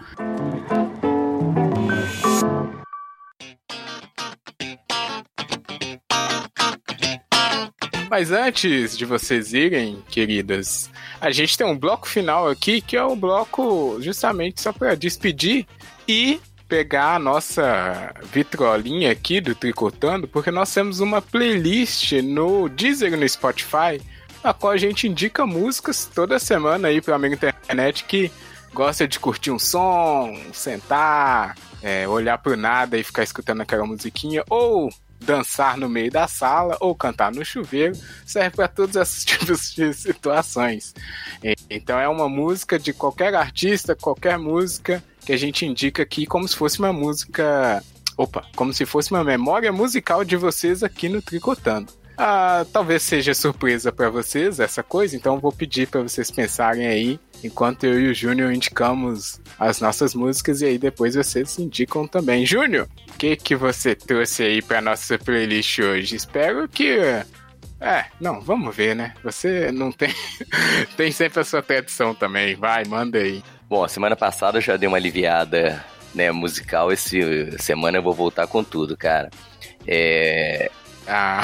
Mas antes de vocês irem, queridas, a gente tem um bloco final aqui que é o bloco justamente só para despedir e pegar a nossa vitrolinha aqui do Tricotando, porque nós temos uma playlist no Deezer no Spotify, na qual a gente indica músicas toda semana aí para amigo internet que gosta de curtir um som, sentar, é, olhar pro nada e ficar escutando aquela musiquinha, ou dançar no meio da sala, ou cantar no chuveiro, serve para todos esses tipos de situações. Então é uma música de qualquer artista, qualquer música que a gente indica aqui como se fosse uma música. Opa, como se fosse uma memória musical de vocês aqui no Tricotando. Ah, talvez seja surpresa para vocês essa coisa, então vou pedir para vocês pensarem aí, enquanto eu e o Júnior indicamos as nossas músicas e aí depois vocês indicam também. Júnior, o que que você trouxe aí para nossa playlist hoje? Espero que é, não, vamos ver, né? Você não tem tem sempre a sua tradição também. Vai, manda aí. Bom, semana passada eu já dei uma aliviada né, musical. Esse semana eu vou voltar com tudo, cara. É, Ah,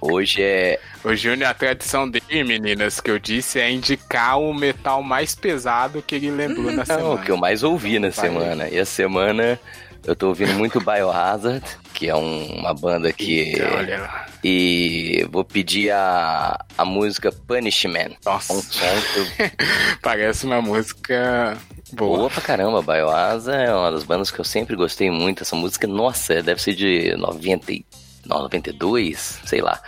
hoje é. o Júnior, a tradição dele, meninas, que eu disse é indicar o metal mais pesado que ele lembrou na Não, semana. o que eu mais ouvi na Vai. semana. E a semana eu tô ouvindo muito Biohazard, que é um- uma banda que. Eita, olha lá. E vou pedir a, a música Punishment. Nossa. Um eu Parece uma música boa. Boa pra caramba, Bioasa é uma das bandas que eu sempre gostei muito. Essa música, nossa, deve ser de 90, e- 92, sei lá.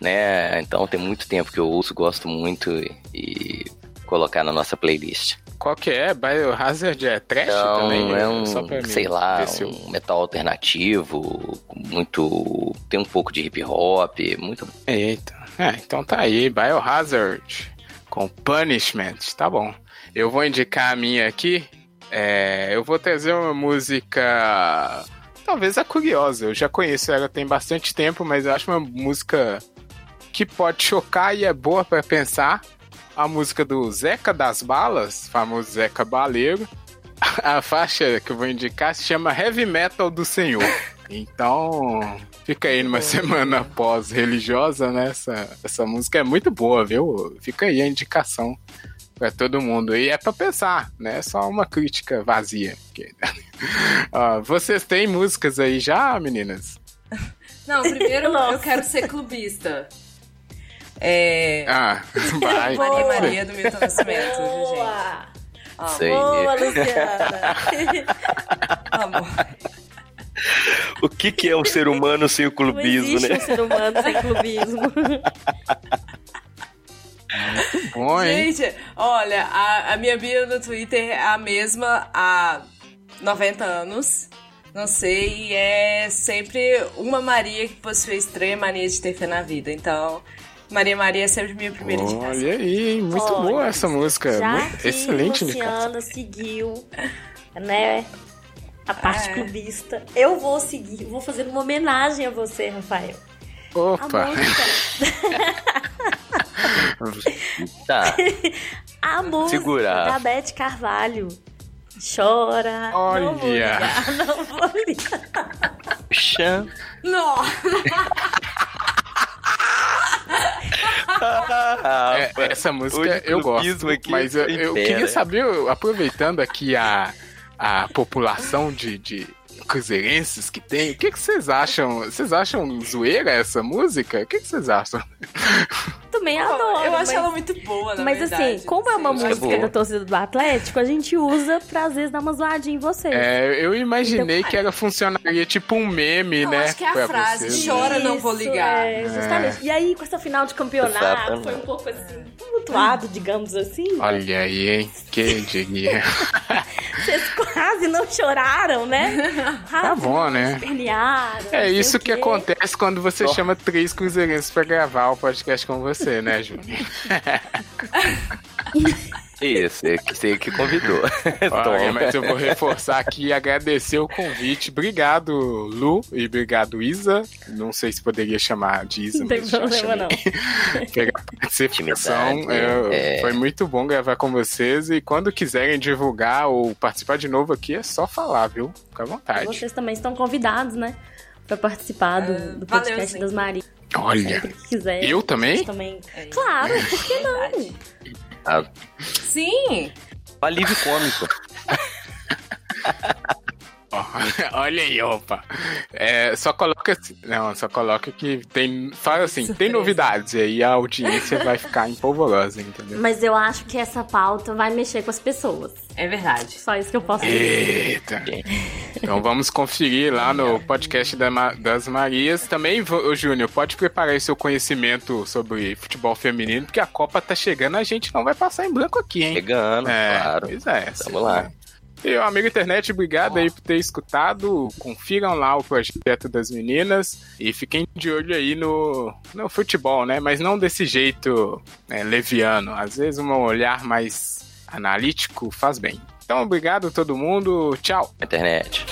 Né? Então tem muito tempo que eu ouço, gosto muito e, colocar na nossa playlist. Qual que é? Biohazard é trash Então também? é um, sei lá, eu- um metal alternativo, muito. tem um pouco de hip hop, muito. Eita. É, então tá aí, Biohazard com Punishment, tá bom. Eu vou indicar a minha aqui. É, eu vou trazer uma música. Talvez a curiosa. Eu já conheço ela tem bastante tempo, mas eu acho uma música que pode chocar e é boa pra pensar. A música do Zeca das Balas, famoso Zeca Baleiro. A faixa que eu vou indicar se chama Heavy Metal do Senhor. Então, fica aí numa semana pós-religiosa, né? Essa, essa música é muito boa, viu? Fica aí a indicação pra todo mundo. E é pra pensar, né? É só uma crítica vazia. Ó, vocês têm músicas aí já, meninas? Não, primeiro eu quero ser clubista. É. Ah, vai. Maria ser. Maria do Milton Nascimento, viu, gente? Boa! Boa, Luciana! amor. O que, que é um ser humano sem o Não clubismo, existe né? um ser humano sem clubismo. Bom, hein? Gente, olha, a, a minha bio no Twitter é a mesma há 90 anos. Não sei, e é sempre uma Maria que possui estranha mania de ter fé na vida. Então, Maria Maria é sempre minha primeira indicação. Olha aí, muito Olha, boa essa música. Já Muito- que excelente indicação. Luciana seguiu, né? a parte É. clubista. Eu vou seguir, vou fazer uma homenagem a você, Rafael. A Opa! música, Tá. a música Segura. da Beth Carvalho. Chora. Não vou Olha. ligar, não vou ligar. Xan. Não. É, essa música Hoje eu gosto, mas eu, eu queria saber, aproveitando aqui a, a população de, de cruzeirenses que tem, o que, que vocês acham? Vocês acham zoeira essa música? O que, que vocês acham? Também adoro. Eu acho mas... ela muito boa, na Mas verdade. assim, como é uma música boa. da torcida do Atlético, a gente usa pra às vezes dar uma zoadinha em você. É, eu imaginei que ela funcionaria tipo um meme, Eu né? acho que é a frase, vocês. chora, não vou ligar. É, justamente. E aí, com essa final de campeonato, Exatamente. foi um pouco assim, tumultuado, digamos assim. Olha aí, hein? Quem diria? Vocês quase não choraram, né? Tá bom, né? É isso que acontece quando você Só. chama três cruzeirenses pra gravar o podcast com você, né, Júnior? Isso, é que você que convidou. Olha, Toma. mas eu vou reforçar aqui e agradecer o convite. Obrigado, Lu, e obrigado, Isa. Não sei se poderia chamar de Isa, Não tem mas já problema, não. Pela participação. Intimidade, É, é. Foi muito bom gravar com vocês. E quando quiserem divulgar ou participar de novo aqui, é só falar, viu? Fica à vontade. Vocês também estão convidados, né? Pra participar do, do valeu, podcast sim. das Marias. Olha, quiser. eu também? Também. Claro, por que não? Sim. alívio cômico. Olha aí, opa. É, só coloca. assim- Não, só coloca que tem. Fala assim, tem Surpresa. novidades. E aí a audiência vai ficar empolvorosa, entendeu? Mas eu acho que essa pauta vai mexer com as pessoas. É verdade. Só isso que eu posso dizer. Eita! Então vamos conferir lá no podcast da Ma- das Marias. Também, Júnior, pode preparar seu conhecimento sobre futebol feminino, porque a Copa tá chegando, a gente não vai passar em branco aqui, hein? Chegando, É, claro. pois é. Vamos lá. E amigo internet, obrigado aí por ter escutado. Confiram lá o projeto das meninas e fiquem de olho aí no, no futebol, né? Mas não desse jeito né, leviano. Às vezes um olhar mais analítico faz bem. Então, obrigado todo mundo. Tchau. Internet.